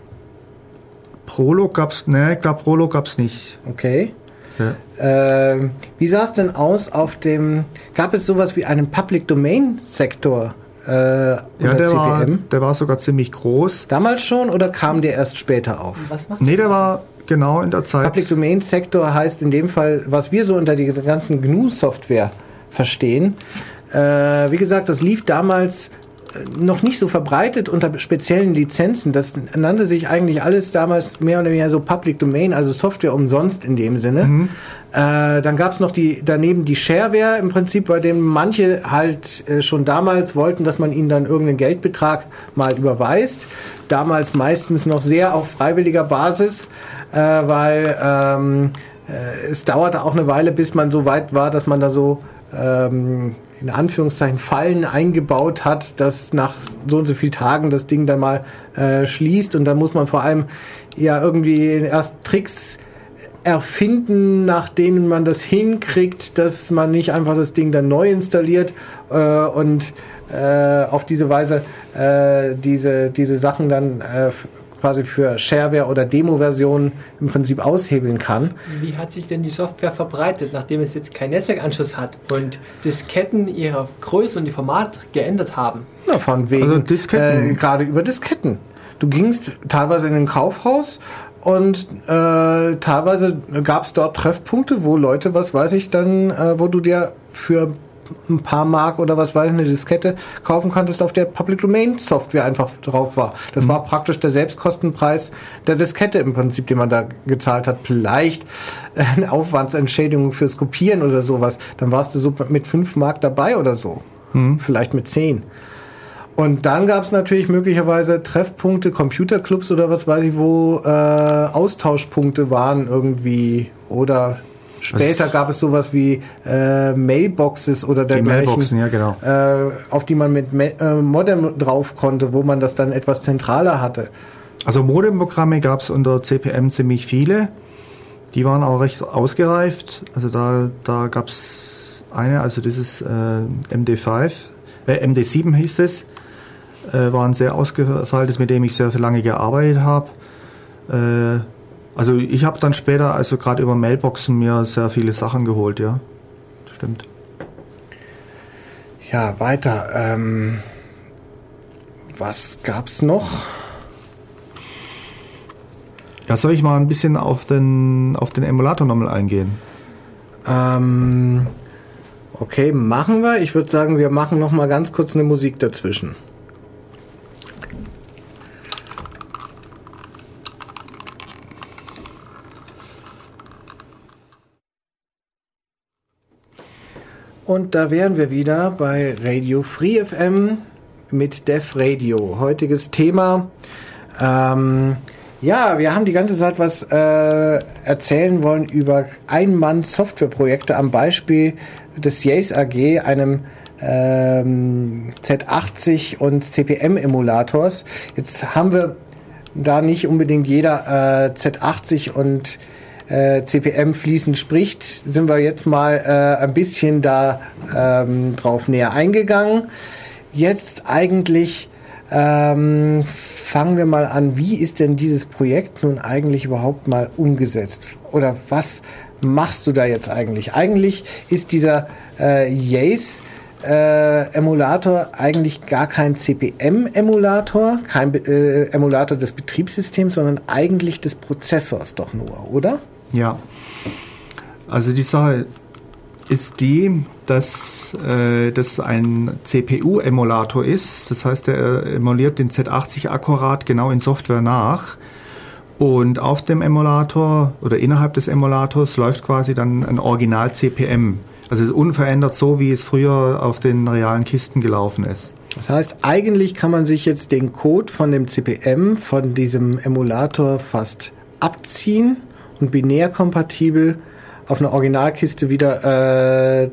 Prolog gab's, ne, ich glaube Prolog gab's nicht. Okay. Ja. Ähm, wie sah es denn aus auf dem. Gab es sowas wie einen Public Domain Sektor äh, Ja, der war, CPM? der war sogar ziemlich groß. Damals schon oder kam der erst später auf? Was macht Nee, der war genau in der Zeit. Public Domain Sektor heißt in dem Fall, was wir so unter dieser ganzen GNU-Software verstehen. Äh, wie gesagt, das lief damals äh, noch nicht so verbreitet unter speziellen Lizenzen. Das nannte sich eigentlich alles damals mehr oder weniger so Public Domain, also Software umsonst in dem Sinne. Äh, dann gab es noch die daneben die Shareware im Prinzip, bei dem manche halt äh, schon damals wollten, dass man ihnen dann irgendeinen Geldbetrag mal überweist. Damals meistens noch sehr auf freiwilliger Basis, äh, weil ähm, äh, es dauerte auch eine Weile, bis man so weit war, dass man da so ähm, in Anführungszeichen Fallen eingebaut hat, dass nach so und so vielen Tagen das Ding dann mal äh, schließt. Und dann muss man vor allem ja irgendwie erst Tricks erfinden, nach denen man das hinkriegt, dass man nicht einfach das Ding dann neu installiert äh, und äh, auf diese Weise äh, diese, diese Sachen dann äh, quasi für Shareware oder Demo-Versionen im Prinzip aushebeln kann. Wie hat sich denn die Software verbreitet, nachdem es jetzt keinen Netzwerkanschluss hat und Disketten ihre Größe und ihr Format geändert haben? Na, von wegen. Also Disketten. Äh, gerade über Disketten. Du gingst teilweise in ein Kaufhaus und äh, teilweise gab es dort Treffpunkte, wo Leute, was weiß ich, dann, äh, wo du dir für ein paar Mark oder was weiß ich, eine Diskette kaufen konntest, auf der Public Domain Software einfach drauf war. Das war praktisch der Selbstkostenpreis der Diskette im Prinzip, den man da gezahlt hat. Vielleicht äh, eine Aufwandsentschädigung fürs Kopieren oder sowas. Dann warst du so mit 5 Mark dabei oder so. Vielleicht mit 10. Und dann gab es natürlich möglicherweise Treffpunkte, Computerclubs oder was weiß ich, wo äh, Austauschpunkte waren irgendwie. Oder später gab es sowas wie äh, Mailboxes oder Die dergleichen, Mailboxen, ja genau. äh, auf die man mit Me äh, Modem drauf konnte, wo man das dann etwas zentraler hatte. Also Modemprogramme gab es unter CPM ziemlich viele. Die waren auch recht ausgereift. Also da, da gab es eine, also dieses äh, MD5, äh, MD7 hieß es. Äh, war ein sehr ausgefeiltes, mit dem ich sehr, sehr lange gearbeitet habe. Äh, also ich habe dann später, also gerade über Mailboxen, mir sehr viele Sachen geholt, ja. Stimmt. Ja, weiter. Ähm, was gab's noch? Ja, soll ich mal ein bisschen auf den, auf den Emulator nochmal eingehen? Ähm, okay, machen wir. Ich würde sagen, wir machen noch mal ganz kurz eine Musik dazwischen. Und da wären wir wieder bei Radio Free FM mit Def Radio. Heutiges Thema. Ähm, ja, wir haben die ganze Zeit was äh, erzählen wollen über Ein-Mann-Softwareprojekte am Beispiel des Yace AG, einem ähm, Z80 und CPM-Emulators. Jetzt haben wir da nicht unbedingt jeder äh, Z80 und äh, CPM fließend spricht, sind wir jetzt mal äh, ein bisschen da ähm, drauf näher eingegangen. Jetzt eigentlich ähm, fangen wir mal an. Wie ist denn dieses Projekt nun eigentlich überhaupt mal umgesetzt? Oder was machst du da jetzt eigentlich? Eigentlich ist dieser äh, Yace äh, Emulator eigentlich gar kein CPM-Emulator, kein äh, Emulator des Betriebssystems, sondern eigentlich des Prozessors doch nur, oder? Ja. Also die Sache ist die, dass äh, das ein CPU-Emulator ist. Das heißt, er emuliert den Z80 akkurat genau in Software nach. Und auf dem Emulator oder innerhalb des Emulators läuft quasi dann ein Original CPM. Also es ist unverändert so, wie es früher auf den realen Kisten gelaufen ist. Das heißt, eigentlich kann man sich jetzt den Code von dem CPM, von diesem Emulator fast abziehen und binär kompatibel auf eine Originalkiste wieder äh,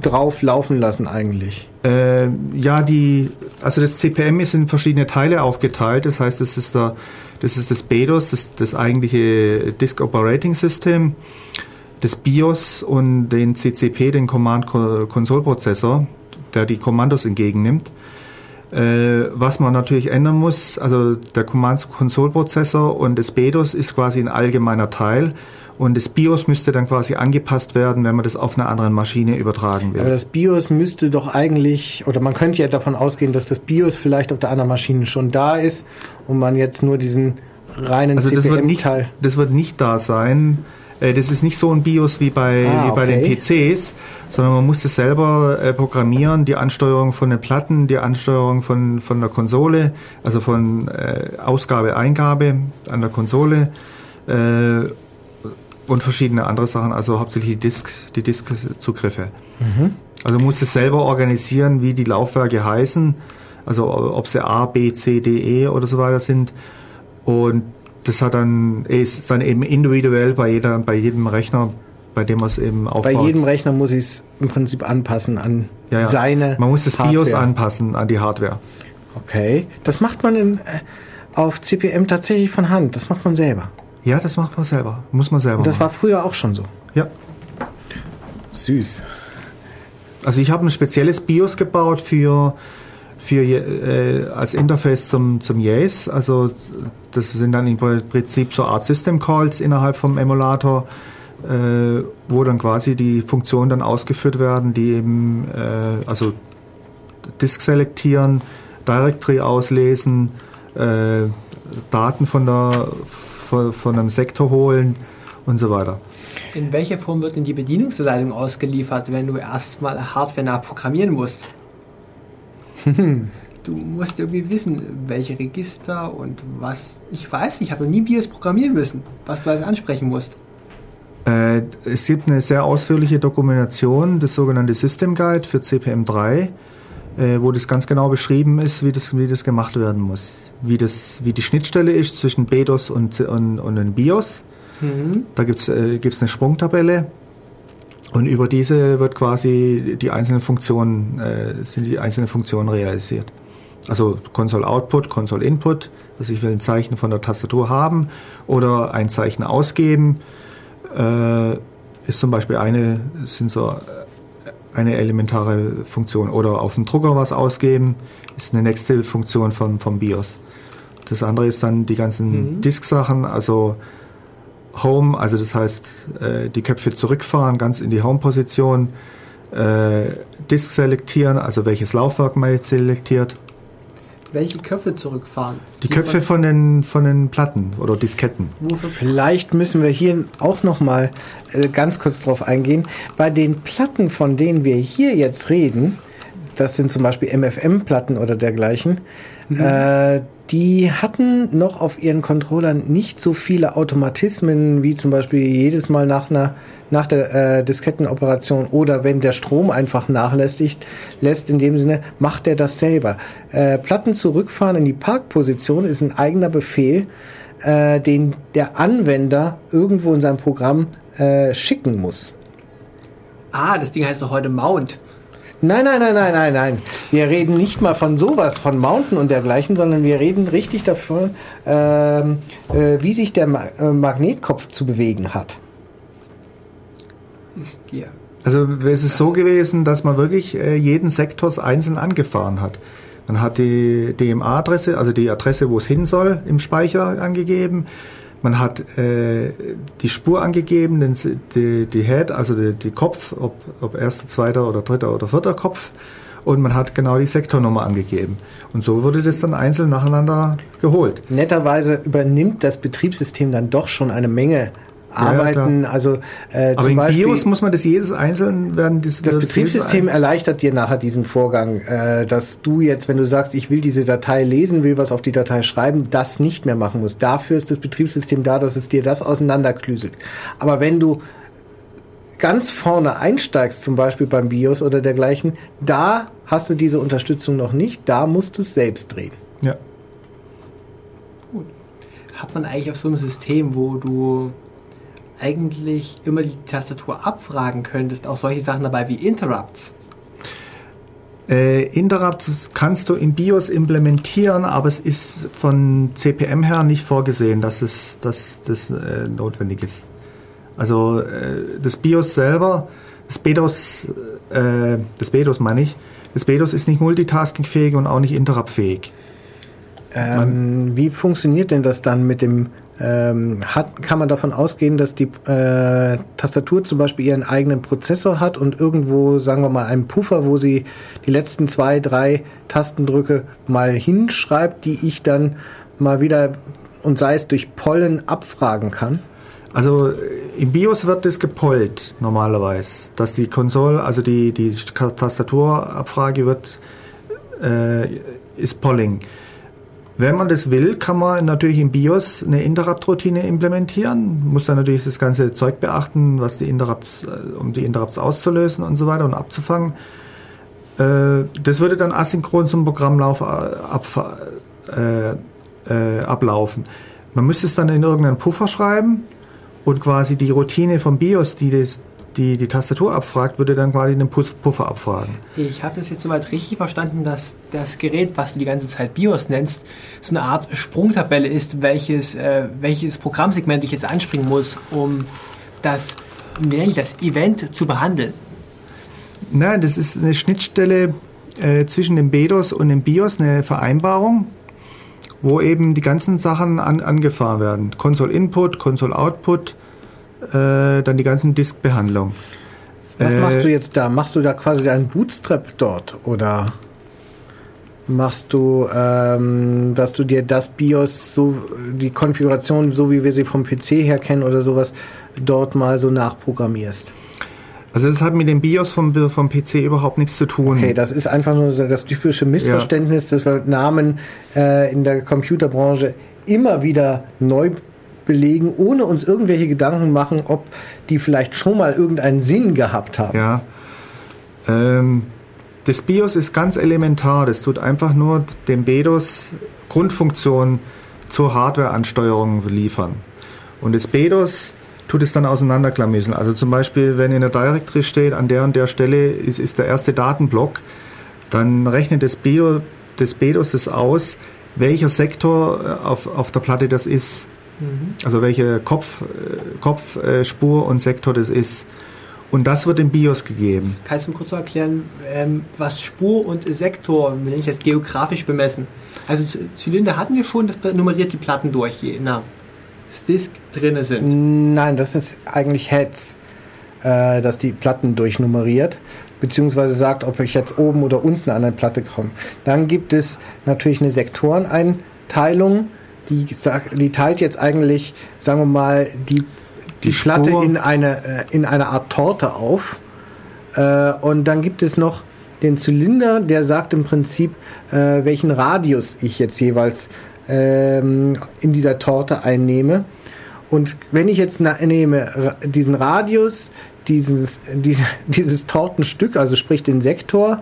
drauf laufen lassen eigentlich? Äh, ja, die, also das CPM ist in verschiedene Teile aufgeteilt. Das heißt, das ist, der, das, ist das BEDOS, das, das eigentliche Disk Operating System, das BIOS und den CCP, den Command Console Prozessor, der die Kommandos entgegennimmt. Äh, was man natürlich ändern muss, also der Command Console Prozessor und das BEDOS ist quasi ein allgemeiner Teil und das BIOS müsste dann quasi angepasst werden, wenn man das auf einer anderen Maschine übertragen will. Aber das BIOS müsste doch eigentlich, oder man könnte ja davon ausgehen, dass das BIOS vielleicht auf der anderen Maschine schon da ist und man jetzt nur diesen reinen also das wird nicht, das wird nicht da sein. Äh, das ist nicht so ein BIOS wie bei, ah, wie bei den PCs, sondern man muss das selber äh, programmieren, die Ansteuerung von den Platten, die Ansteuerung von, von der Konsole, also von äh, Ausgabe, Eingabe an der Konsole. Und verschiedene andere Sachen, also hauptsächlich die Disk, die Disk-Zugriffe. Mhm. Also muss es selber organisieren, wie die Laufwerke heißen, also ob sie A, B, C, D, E oder so weiter sind. Und das hat dann, ist dann eben individuell bei jeder, bei jedem Rechner, bei dem man es eben aufbaut. Bei jedem Rechner muss ich es im Prinzip anpassen an ja, ja. seine Man muss das Hardware. BIOS anpassen an die Hardware. Okay. Das macht man in, äh, auf CPM tatsächlich von Hand. Das macht man selber. Ja, das macht man selber. Muss man selber. Und das machen. war früher auch schon so. Ja. Süß. Also ich habe ein spezielles BIOS gebaut für, für äh, als Interface zum, zum Yes. Also das sind dann im Prinzip so Art System Calls innerhalb vom Emulator, äh, wo dann quasi die Funktionen dann ausgeführt werden, die eben äh, also Disk selektieren, Directory auslesen, äh, Daten von der von, von einem Sektor holen und so weiter. In welcher Form wird denn die Bedienungsanleitung ausgeliefert, wenn du erstmal Hardware nach programmieren musst? Du musst irgendwie wissen, welche Register und was. Ich weiß nicht, ich habe noch nie BIOS programmieren müssen, was du alles ansprechen musst. Äh, es gibt eine sehr ausführliche Dokumentation, das sogenannte System Guide für CPM3, äh, wo das ganz genau beschrieben ist, wie das, wie das gemacht werden muss. Wie, das, wie die Schnittstelle ist zwischen BEDOS und, und, und den BIOS. Mhm. Da gibt es äh, eine Sprungtabelle. Und über diese wird quasi die einzelnen Funktionen, äh, sind die einzelnen Funktionen realisiert. Also Console Output, Console Input, also ich will ein Zeichen von der Tastatur haben oder ein Zeichen ausgeben, äh, ist zum Beispiel eine, sind so eine elementare Funktion. Oder auf dem Drucker was ausgeben, ist eine nächste Funktion vom, vom BIOS. Das andere ist dann die ganzen mhm. Disk-Sachen, also Home, also das heißt, äh, die Köpfe zurückfahren, ganz in die Home-Position, äh, Disk selektieren, also welches Laufwerk man jetzt selektiert. Welche Köpfe zurückfahren? Die Köpfe von den, von den Platten oder Disketten. Vielleicht müssen wir hier auch noch mal äh, ganz kurz drauf eingehen. Bei den Platten, von denen wir hier jetzt reden, das sind zum Beispiel MFM-Platten oder dergleichen, mhm. äh, die hatten noch auf ihren Controllern nicht so viele Automatismen wie zum Beispiel jedes Mal nach einer nach der äh, Diskettenoperation oder wenn der Strom einfach nachlässigt lässt, in dem Sinne macht er das selber. Äh, Platten zurückfahren in die Parkposition ist ein eigener Befehl, äh, den der Anwender irgendwo in seinem Programm äh, schicken muss. Ah, das Ding heißt doch heute Mount. Nein, nein, nein, nein, nein, nein. Wir reden nicht mal von sowas, von Mountain und dergleichen, sondern wir reden richtig davon, ähm, äh, wie sich der Ma äh, Magnetkopf zu bewegen hat. Ist Also es ist so gewesen, dass man wirklich äh, jeden Sektor einzeln angefahren hat. Man hat die DMA-Adresse, also die Adresse, wo es hin soll, im Speicher angegeben. Man hat äh, die Spur angegeben, den, die, die Head, also die, die Kopf, ob, ob erster, zweiter oder dritter oder vierter Kopf. Und man hat genau die Sektornummer angegeben. Und so wurde das dann einzeln nacheinander geholt. Netterweise übernimmt das Betriebssystem dann doch schon eine Menge arbeiten. Ja, also äh, Aber zum im Beispiel, BIOS muss man das jedes einzeln werden. Das, das Betriebssystem erleichtert dir nachher diesen Vorgang, äh, dass du jetzt, wenn du sagst, ich will diese Datei lesen, will was auf die Datei schreiben, das nicht mehr machen musst. Dafür ist das Betriebssystem da, dass es dir das auseinanderklüselt. Aber wenn du ganz vorne einsteigst, zum Beispiel beim BIOS oder dergleichen, da hast du diese Unterstützung noch nicht, da musst du es selbst drehen. Ja. Gut. Hat man eigentlich auf so einem System, wo du eigentlich immer die Tastatur abfragen könntest, auch solche Sachen dabei wie Interrupts. Äh, Interrupts kannst du in BIOS implementieren, aber es ist von CPM her nicht vorgesehen, dass es, dass das äh, notwendig ist. Also äh, das BIOS selber, das BEDOS, äh, das BEDOS meine ich, das BEDOS ist nicht multitaskingfähig und auch nicht interruptfähig. Ähm, wie funktioniert denn das dann mit dem ähm, hat, kann man davon ausgehen, dass die äh, Tastatur zum Beispiel ihren eigenen Prozessor hat und irgendwo, sagen wir mal, einen Puffer, wo sie die letzten zwei, drei Tastendrücke mal hinschreibt, die ich dann mal wieder und sei es durch Pollen abfragen kann? Also im BIOS wird das gepollt normalerweise, dass die Konsole, also die, die Tastaturabfrage wird, äh, ist Polling. Wenn man das will, kann man natürlich im BIOS eine Interrupt-Routine implementieren. Muss dann natürlich das ganze Zeug beachten, was die Interrupts, äh, um die Interrupts auszulösen und so weiter und abzufangen. Äh, das würde dann asynchron zum Programmlauf äh, ab, ablaufen. Man müsste es dann in irgendeinen Puffer schreiben und quasi die Routine vom BIOS, die das, die, die Tastatur abfragt, würde dann quasi den Puffer abfragen. Ich habe das jetzt soweit richtig verstanden, dass das Gerät, was du die ganze Zeit BIOS nennst, so eine Art Sprungtabelle ist, welches, äh, welches Programmsegment ich jetzt anspringen muss, um das, das, Event zu behandeln. Nein, das ist eine Schnittstelle äh, zwischen dem BEDOS und dem BIOS, eine Vereinbarung, wo eben die ganzen Sachen an, angefahren werden. Console Input, Console Output, äh, dann die ganzen Disk-Behandlung. Was äh, machst du jetzt da? Machst du da quasi deinen Bootstrap dort oder machst du, ähm, dass du dir das BIOS so die Konfiguration so wie wir sie vom PC her kennen oder sowas dort mal so nachprogrammierst? Also das hat mit dem BIOS vom, vom PC überhaupt nichts zu tun. Okay, das ist einfach nur das typische Missverständnis, ja. dass wir Namen äh, in der Computerbranche immer wieder neu belegen, ohne uns irgendwelche Gedanken machen, ob die vielleicht schon mal irgendeinen Sinn gehabt haben. Ja. Ähm, das BIOS ist ganz elementar. Das tut einfach nur dem BEDOS Grundfunktion zur Hardwareansteuerung liefern. Und das BEDOS tut es dann auseinanderklamüsen. Also zum Beispiel, wenn in der Directory steht, an der und der Stelle ist, ist der erste Datenblock, dann rechnet das, BIOS, das BEDOS das aus, welcher Sektor äh, auf, auf der Platte das ist. Mhm. Also welche Kopf, äh, Kopfspur und Sektor das ist. Und das wird im BIOS gegeben. Kannst du mir kurz erklären, ähm, was Spur und Sektor, wenn ich das geografisch bemessen? Also Zylinder hatten wir schon, das nummeriert die Platten durch, je nach Disk drin sind. Nein, das ist eigentlich Heads, äh, dass die Platten durchnummeriert beziehungsweise sagt, ob ich jetzt oben oder unten an eine Platte komme. Dann gibt es natürlich eine Sektoreneinteilung, die, die teilt jetzt eigentlich, sagen wir mal, die, die, die Platte in eine, äh, in eine Art Torte auf. Äh, und dann gibt es noch den Zylinder, der sagt im Prinzip, äh, welchen Radius ich jetzt jeweils ähm, in dieser Torte einnehme. Und wenn ich jetzt nehme diesen Radius, dieses, dieses, dieses Tortenstück, also sprich den Sektor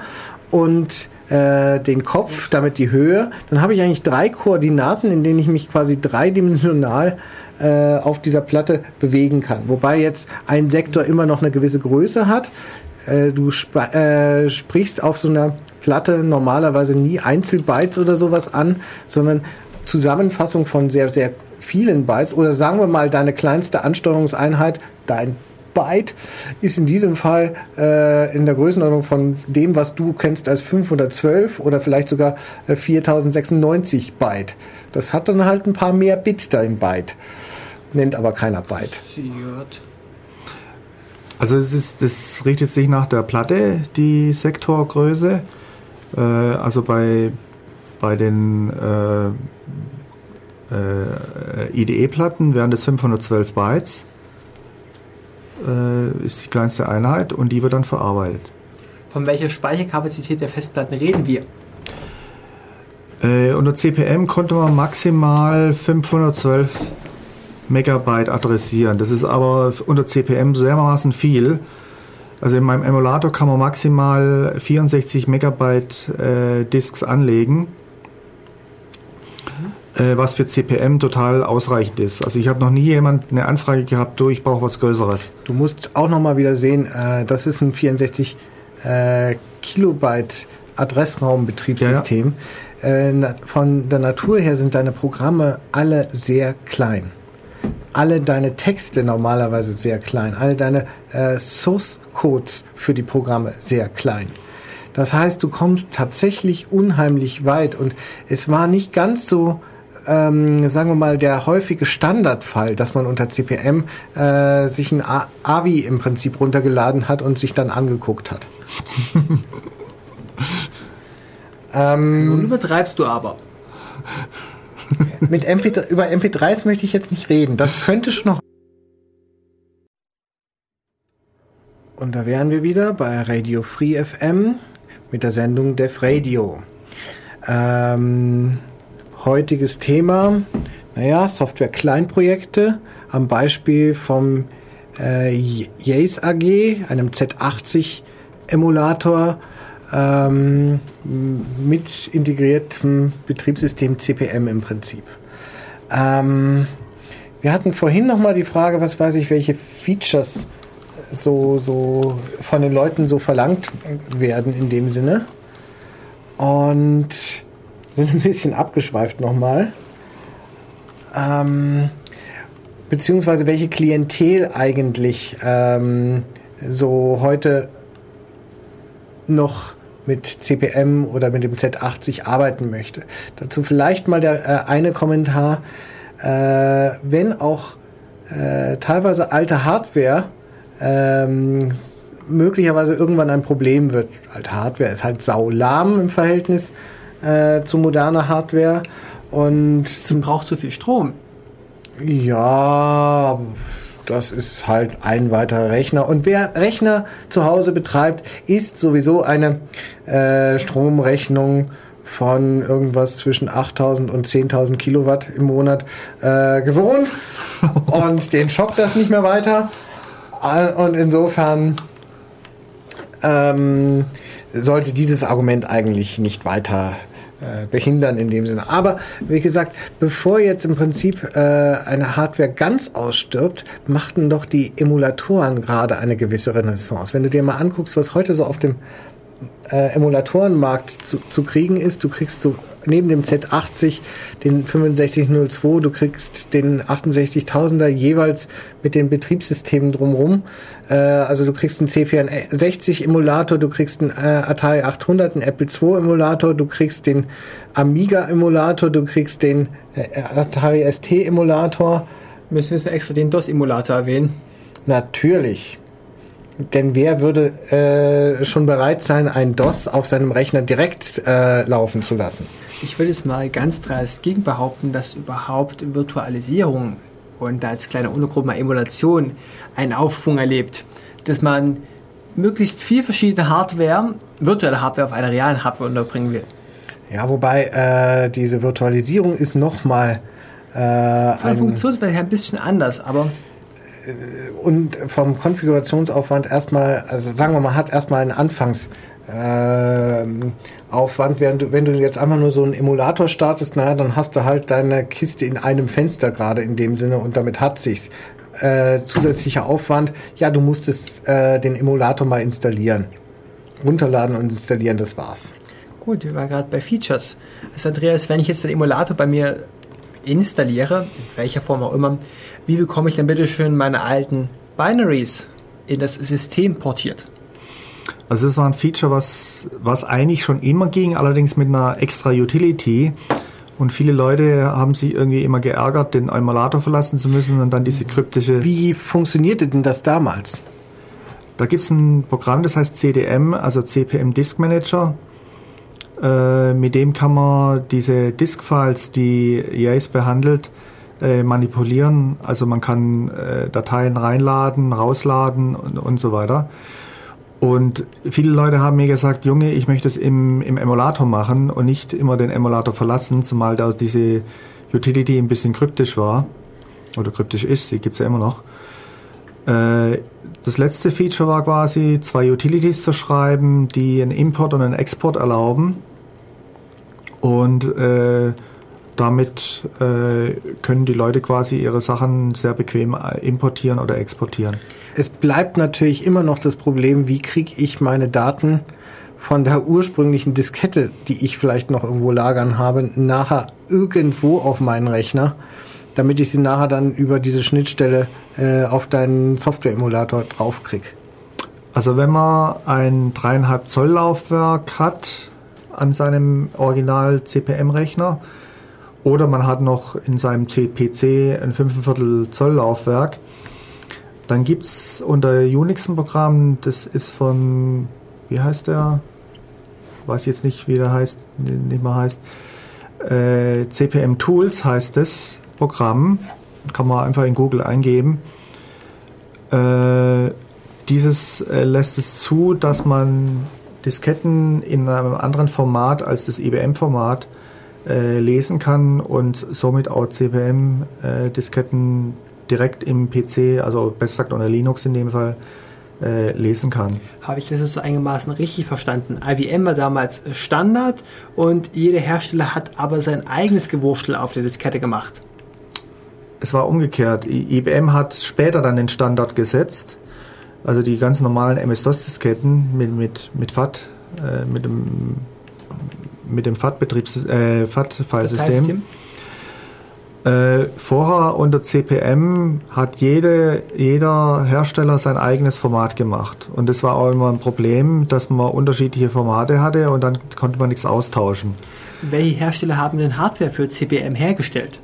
und äh, den Kopf, damit die Höhe, dann habe ich eigentlich drei Koordinaten, in denen ich mich quasi dreidimensional äh, auf dieser Platte bewegen kann. Wobei jetzt ein Sektor immer noch eine gewisse Größe hat. Äh, du äh, sprichst auf so einer Platte normalerweise nie Einzelbytes oder sowas an, sondern Zusammenfassung von sehr, sehr vielen Bytes oder sagen wir mal deine kleinste Ansteuerungseinheit, dein Byte ist in diesem Fall äh, in der Größenordnung von dem, was du kennst als 512 oder vielleicht sogar äh, 4096 Byte. Das hat dann halt ein paar mehr Bit dein Byte. Nennt aber keiner Byte. Also es ist, das richtet sich nach der Platte, die Sektorgröße. Äh, also bei, bei den äh, äh, IDE-Platten wären das 512 Bytes, äh, ist die kleinste Einheit und die wird dann verarbeitet. Von welcher Speicherkapazität der Festplatten reden wir? Äh, unter CPM konnte man maximal 512 Megabyte adressieren. Das ist aber unter CPM dermaßen viel. Also in meinem Emulator kann man maximal 64 Megabyte äh, Disks anlegen, was für CPM total ausreichend ist. Also ich habe noch nie jemand eine Anfrage gehabt, du, ich brauche was Größeres. Du musst auch nochmal wieder sehen, äh, das ist ein 64 äh, Kilobyte Adressraumbetriebssystem. Äh, na- von der Natur her sind deine Programme alle sehr klein. Alle deine Texte normalerweise sehr klein. Alle deine äh, Source Codes für die Programme sehr klein. Das heißt, du kommst tatsächlich unheimlich weit und es war nicht ganz so, ähm, sagen wir mal, der häufige Standardfall, dass man unter CPM äh, sich ein AVI im Prinzip runtergeladen hat und sich dann angeguckt hat. ähm, Nun übertreibst du aber. mit MP3, über MP3s möchte ich jetzt nicht reden. Das könnte schon noch. Und da wären wir wieder bei Radio Free FM mit der Sendung Def Radio. Ähm, heutiges Thema, naja, Software-Kleinprojekte am Beispiel vom äh, Yace AG, einem Z80-Emulator ähm, mit integriertem Betriebssystem CPM im Prinzip. Ähm, wir hatten vorhin noch mal die Frage, was weiß ich, welche Features so, so von den Leuten so verlangt werden in dem Sinne. Und sind ein bisschen abgeschweift nochmal. Ähm, beziehungsweise welche Klientel eigentlich ähm, so heute noch mit CPM oder mit dem Z80 arbeiten möchte. Dazu vielleicht mal der äh, eine Kommentar, äh, wenn auch äh, teilweise alte Hardware ähm, möglicherweise irgendwann ein Problem wird. Alte Hardware ist halt saulahm im Verhältnis äh, zu moderner Hardware und Sie braucht zu viel Strom. ja, das ist halt ein weiterer Rechner. Und wer Rechner zu Hause betreibt, ist sowieso eine äh, Stromrechnung von irgendwas zwischen 8000 und 10.000 Kilowatt im Monat äh, gewohnt. und den schockt das nicht mehr weiter. Äh, Und insofern ähm, sollte dieses Argument eigentlich nicht weiter äh, behindern in dem Sinne. Aber wie gesagt, bevor jetzt im Prinzip äh, eine Hardware ganz ausstirbt, machten doch die Emulatoren gerade eine gewisse Renaissance. Wenn du dir mal anguckst, was heute so auf dem äh, Emulatorenmarkt zu, zu kriegen ist, du kriegst so neben dem Z80 den 6502, du kriegst den 68000er jeweils mit den Betriebssystemen drumrum. Äh, also du kriegst einen C64 Emulator, du kriegst einen äh, Atari 800, einen Apple II Emulator, du kriegst den Amiga Emulator, du kriegst den äh, Atari ST Emulator. Müssen wir extra den DOS-Emulator erwähnen. Natürlich. Denn wer würde äh, schon bereit sein, ein DOS auf seinem Rechner direkt äh, laufen zu lassen? Ich will es mal ganz dreist gegen behaupten, dass überhaupt Virtualisierung und als kleine Untergruppe mal Emulation einen Aufschwung erlebt. Dass man möglichst viel verschiedene Hardware, virtuelle Hardware auf einer realen Hardware unterbringen will. Ja, wobei äh, diese Virtualisierung ist nochmal äh, Von der Funktionsweise her ein bisschen anders, aber und vom Konfigurationsaufwand erstmal, also sagen wir mal, hat erstmal einen Anfangs ähm, Aufwand, während du, wenn du jetzt einfach nur so einen Emulator startest, naja, dann hast du halt deine Kiste in einem Fenster gerade in dem Sinne und damit hat sich's. Äh, zusätzlicher Aufwand, ja, du musstest äh, den Emulator mal installieren. Runterladen und installieren, das war's. gut, wir waren gerade bei Features. Also Andreas, wenn ich jetzt den Emulator bei mir installiere, in welcher Form auch immer, wie bekomme ich dann bitte schön meine alten Binaries in das System portiert? Also das war ein Feature, was, was eigentlich schon immer ging, allerdings mit einer extra Utility. Und viele Leute haben sich irgendwie immer geärgert, den Emulator verlassen zu müssen und dann diese kryptische... Wie funktionierte denn das damals? Da gibt es ein Programm, das heißt CDM, also CPM Disk Manager. Äh, mit dem kann man diese Disk-Files, die Yace behandelt, äh, manipulieren. Also man kann äh, Dateien reinladen, rausladen und, und so weiter. Und viele Leute haben mir gesagt, Junge, ich möchte es im, im Emulator machen und nicht immer den Emulator verlassen, zumal da diese Utility ein bisschen kryptisch war. Oder kryptisch ist, die gibt es ja immer noch. Äh, das letzte Feature war quasi, zwei Utilities zu schreiben, die einen Import und einen Export erlauben. Und äh, damit äh, können die Leute quasi ihre Sachen sehr bequem importieren oder exportieren. Es bleibt natürlich immer noch das Problem, wie kriege ich meine Daten von der ursprünglichen Diskette, die ich vielleicht noch irgendwo lagern habe, nachher irgendwo auf meinen Rechner, damit ich sie nachher dann über diese Schnittstelle äh, auf deinen Software-Emulator draufkriege. Also wenn man ein 3,5 Zoll Laufwerk hat an seinem Original CPM-Rechner oder man hat noch in seinem PC ein 5,25 Zoll Laufwerk, dann gibt es unter Unix ein Programm, das ist von, wie heißt der? Weiß jetzt nicht, wie der heißt, nicht mehr heißt. Äh, CPM Tools heißt das Programm. Kann man einfach in Google eingeben. Äh, dieses äh, lässt es zu, dass man Disketten in einem anderen Format als das IBM-Format äh, lesen kann und somit auch CPM-Disketten äh, direkt im PC, also besser gesagt unter Linux in dem Fall, äh, lesen kann. Habe ich das jetzt so einigermaßen richtig verstanden? IBM war damals Standard und jeder Hersteller hat aber sein eigenes Gewurstel auf der Diskette gemacht. Es war umgekehrt. IBM hat später dann den Standard gesetzt. Also die ganz normalen MS-DOS-Disketten mit, mit, mit FAT, äh, mit dem, mit dem FAT-Betriebs, äh, FAT-Filesystem. Äh, vorher unter CPM hat jede, jeder Hersteller sein eigenes Format gemacht. Und das war auch immer ein Problem, dass man unterschiedliche Formate hatte und dann konnte man nichts austauschen. Welche Hersteller haben denn Hardware für CPM hergestellt?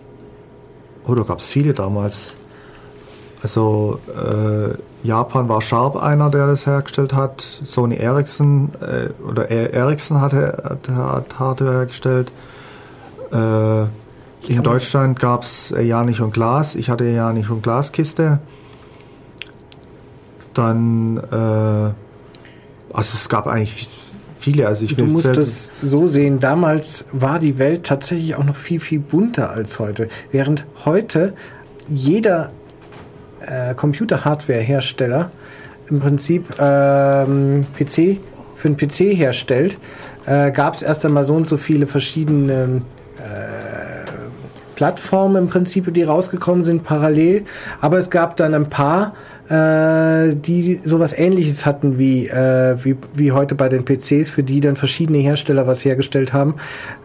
Oh, da gab es viele damals. Also äh, Japan war Sharp einer, der das hergestellt hat. Sony Ericsson äh, oder Ericsson hat, hat, Hardware hergestellt. Äh, in Deutschland gab es äh, Janich und Glas. Ich hatte Janich und Glaskiste. Dann, äh, also es gab eigentlich viele. Also ich du musst das so sehen, damals war die Welt tatsächlich auch noch viel, viel bunter als heute. Während heute jeder äh, Computer-Hardware-Hersteller im Prinzip ähm, PC für einen PC herstellt, äh, gab es erst einmal so und so viele verschiedene äh, Plattformen im Prinzip, die rausgekommen sind parallel. Aber es gab dann ein paar, äh, die sowas ähnliches hatten wie, äh, wie, wie heute bei den PCs, für die dann verschiedene Hersteller was hergestellt haben.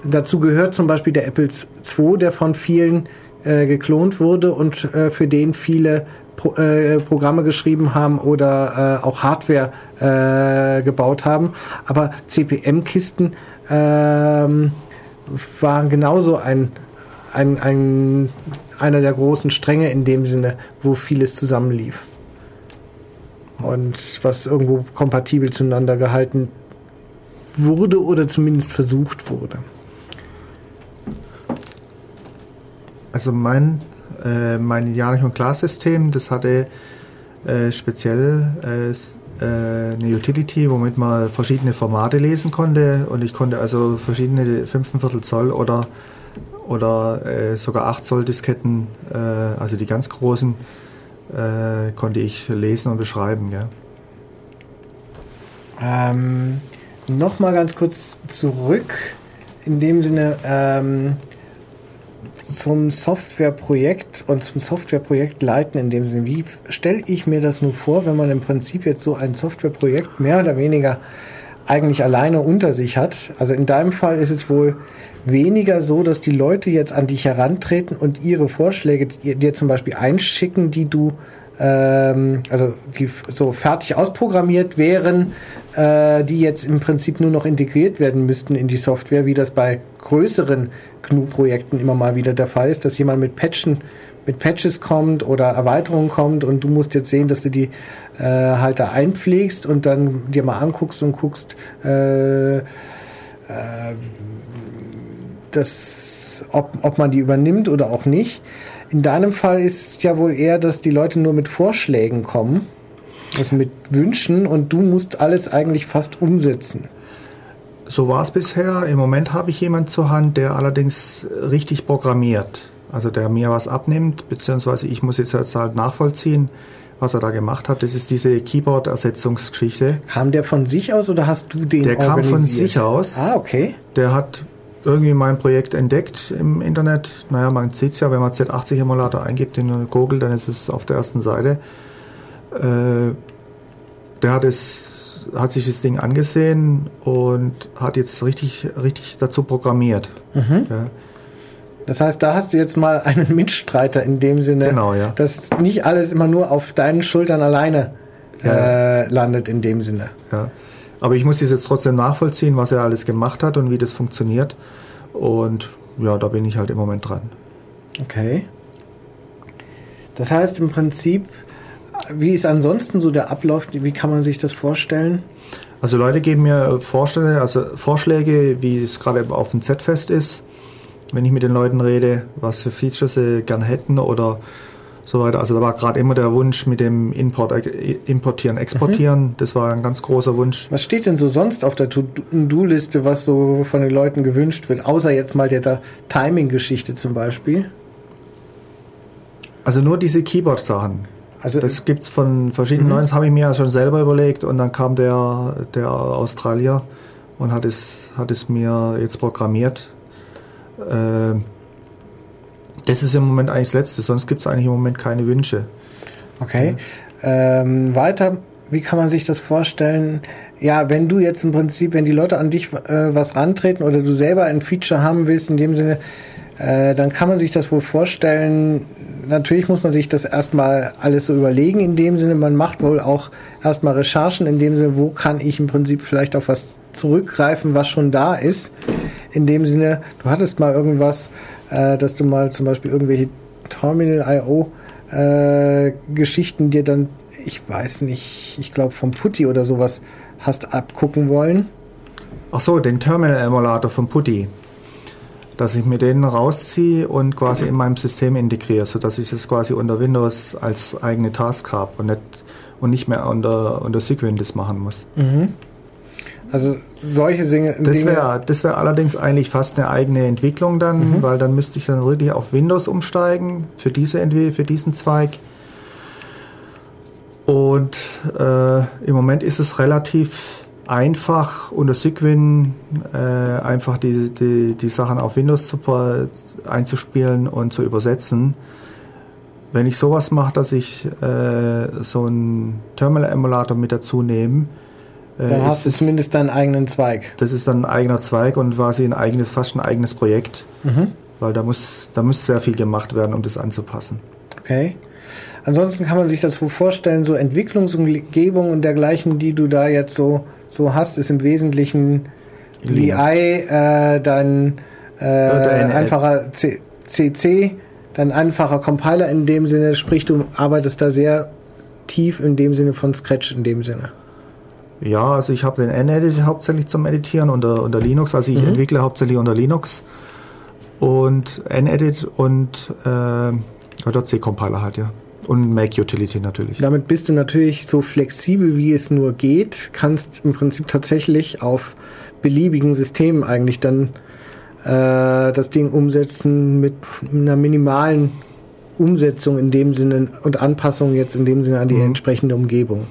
Dazu gehört zum Beispiel der Apple II, der von vielen äh, geklont wurde und äh, für den viele Pro, äh, Programme geschrieben haben oder äh, auch Hardware äh, gebaut haben. Aber CPM-Kisten ähm, waren genauso ein ein, ein, einer der großen Stränge in dem Sinne, wo vieles zusammenlief. Und was irgendwo kompatibel zueinander gehalten wurde oder zumindest versucht wurde. Also mein, äh, mein Janich und Glas-System, das hatte äh, speziell äh, äh eine Utility, womit man verschiedene Formate lesen konnte und ich konnte also verschiedene 5 Zoll oder oder äh, sogar 8 Zoll Disketten, äh, also die ganz großen, konnte ich lesen und beschreiben. Ja. Ähm, Nochmal ganz kurz zurück, in dem Sinne ähm, zum Softwareprojekt und zum Softwareprojekt leiten in dem Sinne. Wie stelle ich mir das nur vor, wenn man im Prinzip jetzt so ein Softwareprojekt mehr oder weniger eigentlich alleine unter sich hat? Also in deinem Fall ist es wohl weniger so, dass die Leute jetzt an dich herantreten und ihre Vorschläge dir zum Beispiel einschicken, die du ähm, also die so fertig ausprogrammiert wären, äh, die jetzt im Prinzip nur noch integriert werden müssten in die Software, wie das bei größeren GNU-Projekten immer mal wieder der Fall ist, dass jemand mit Patchen mit Patches kommt oder Erweiterungen kommt und du musst jetzt sehen, dass du die äh, halt da einpflegst und dann dir mal anguckst und guckst, äh, äh, das, ob, ob man die übernimmt oder auch nicht. In deinem Fall ist es ja wohl eher, dass die Leute nur mit Vorschlägen kommen, also mit Wünschen und du musst alles eigentlich fast umsetzen. So war es bisher. Im Moment habe ich jemanden zur Hand, der allerdings richtig programmiert. Also der mir was abnimmt, beziehungsweise ich muss jetzt halt nachvollziehen, was er da gemacht hat. Das ist diese Keyboard-Ersetzungsgeschichte. Kam der von sich aus oder hast du den Der kam von sich aus. Ah, okay. Der hat irgendwie mein Projekt entdeckt im Internet. Naja, man sieht es ja, wenn man Z80-Emulator eingibt in Google, dann ist es auf der ersten Seite. Äh, der hat, es, hat sich das Ding angesehen und hat jetzt richtig, richtig dazu programmiert. Mhm. Ja. Das heißt, da hast du jetzt mal einen Mitstreiter in dem Sinne, genau, ja. dass nicht alles immer nur auf deinen Schultern alleine ja. äh, landet in dem Sinne. Ja. Aber ich muss das jetzt trotzdem nachvollziehen, was er alles gemacht hat und wie das funktioniert. Und ja, da bin ich halt im Moment dran. Okay. Das heißt im Prinzip, wie ist ansonsten so der Ablauf? Wie kann man sich das vorstellen? Also Leute geben mir Vorschläge, also Vorschläge, wie es gerade auf dem Z-Fest ist wenn ich mit den Leuten rede, was für Features sie gern hätten oder so weiter. Also da war gerade immer der Wunsch mit dem Import, äh, Importieren, Exportieren. Mhm. Das war ein ganz großer Wunsch. Was steht denn so sonst auf der To-Do-Liste, was so von den Leuten gewünscht wird, außer jetzt mal der Timing-Geschichte zum Beispiel? Also nur diese Keyboard-Sachen. Also das gibt es von verschiedenen mhm. Leuten, das habe ich mir ja schon selber überlegt und dann kam der, der Australier und hat es, hat es mir jetzt programmiert äh, das ist im Moment eigentlich das Letzte, sonst gibt es eigentlich im Moment keine Wünsche. Okay. Ähm, weiter, wie kann man sich das vorstellen? Ja, wenn du jetzt im Prinzip, wenn die Leute an dich äh, was rantreten oder du selber ein Feature haben willst, in dem Sinne, äh, dann kann man sich das wohl vorstellen. Natürlich muss man sich das erstmal alles so überlegen. In dem Sinne, man macht wohl auch erstmal Recherchen. In dem Sinne, wo kann ich im Prinzip vielleicht auf was zurückgreifen, was schon da ist. In dem Sinne, du hattest mal irgendwas, äh, dass du mal zum Beispiel irgendwelche Terminal.io äh, Geschichten dir dann, ich weiß nicht, ich glaube vom Putty oder sowas hast abgucken wollen. Ach so, den Terminal-Emulator von Putty dass ich mir den rausziehe und quasi in meinem System integriere, sodass ich es quasi unter Windows als eigene Task habe und nicht, und nicht mehr unter, unter Sequin das machen muss. Mhm. Also solche Dinge. Das wäre das wär allerdings eigentlich fast eine eigene Entwicklung dann, mhm. weil dann müsste ich dann wirklich auf Windows umsteigen für, diese, für diesen Zweig. Und äh, im Moment ist es relativ einfach unter Sigwin äh, einfach die, die, die Sachen auf Windows zu, einzuspielen und zu übersetzen. Wenn ich sowas mache, dass ich äh, so einen Terminal-Emulator mit dazu nehme, dann hast du zumindest deinen eigenen Zweig. Das ist dann ein eigener Zweig und quasi ein eigenes, fast ein eigenes Projekt, mhm. weil da muss, da muss sehr viel gemacht werden, um das anzupassen. Okay. Ansonsten kann man sich das so vorstellen, so Entwicklungsumgebung und dergleichen, die du da jetzt so so hast, ist im Wesentlichen VI, äh, dann äh, einfacher C CC, dann einfacher Compiler in dem Sinne, sprich du arbeitest da sehr tief in dem Sinne von Scratch in dem Sinne. Ja, also ich habe den N-Edit hauptsächlich zum Editieren unter, unter Linux, also ich mhm. entwickle hauptsächlich unter Linux und N-Edit und äh, oder C-Compiler halt, ja. Und Make Utility natürlich. Damit bist du natürlich so flexibel, wie es nur geht, kannst im Prinzip tatsächlich auf beliebigen Systemen eigentlich dann äh, das Ding umsetzen mit einer minimalen Umsetzung in dem Sinne und Anpassung jetzt in dem Sinne an die mhm. entsprechende Umgebung.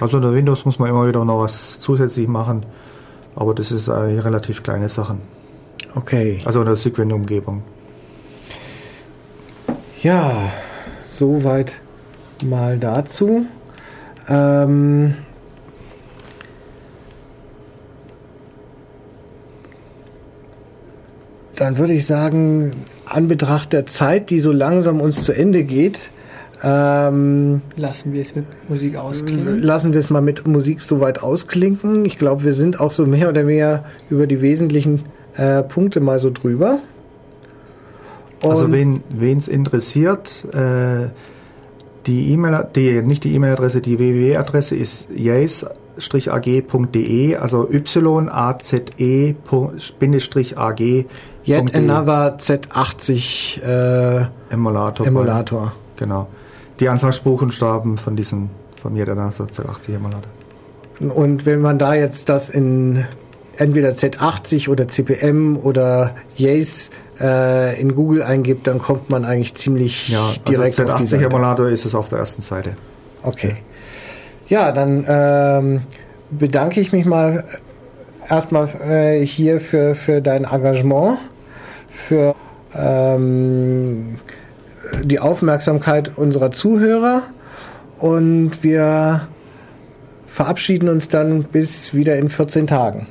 Also unter Windows muss man immer wieder noch was zusätzlich machen, aber das ist eine relativ kleine Sachen. Okay. Also unter Sequent-Umgebung. Ja, Soweit mal dazu. Ähm dann würde ich sagen, an Betracht der Zeit, die so langsam uns zu Ende geht, Ähm, Lassen wir es mit Musik ausklingen. lassen wir es mal mit Musik soweit ausklinken. Ich glaube, wir sind auch so mehr oder mehr über die wesentlichen äh, Punkte mal so drüber. Also Und- wen es interessiert, äh, die E-Mail, die, nicht die E-Mail-Adresse, die www-Adresse ist yace-ag.de, also y-a-z-e-ag. Yet another Z80 äh, Emulator. Emulator. Genau. Die Anfangsbuchstaben von diesem, von Yet Another Z80 Emulator. Und wenn man da jetzt das in entweder Z80 oder CPM oder Yace äh, in Google eingibt, dann kommt man eigentlich ziemlich Ja, direkt also auf die Z80 Seite. Emulator ist es auf der ersten Seite. Okay. Ja, dann ähm, bedanke ich mich mal erstmal äh, hier für, für dein Engagement, für ähm, die Aufmerksamkeit unserer Zuhörer und wir verabschieden uns dann bis wieder in 14 Tagen.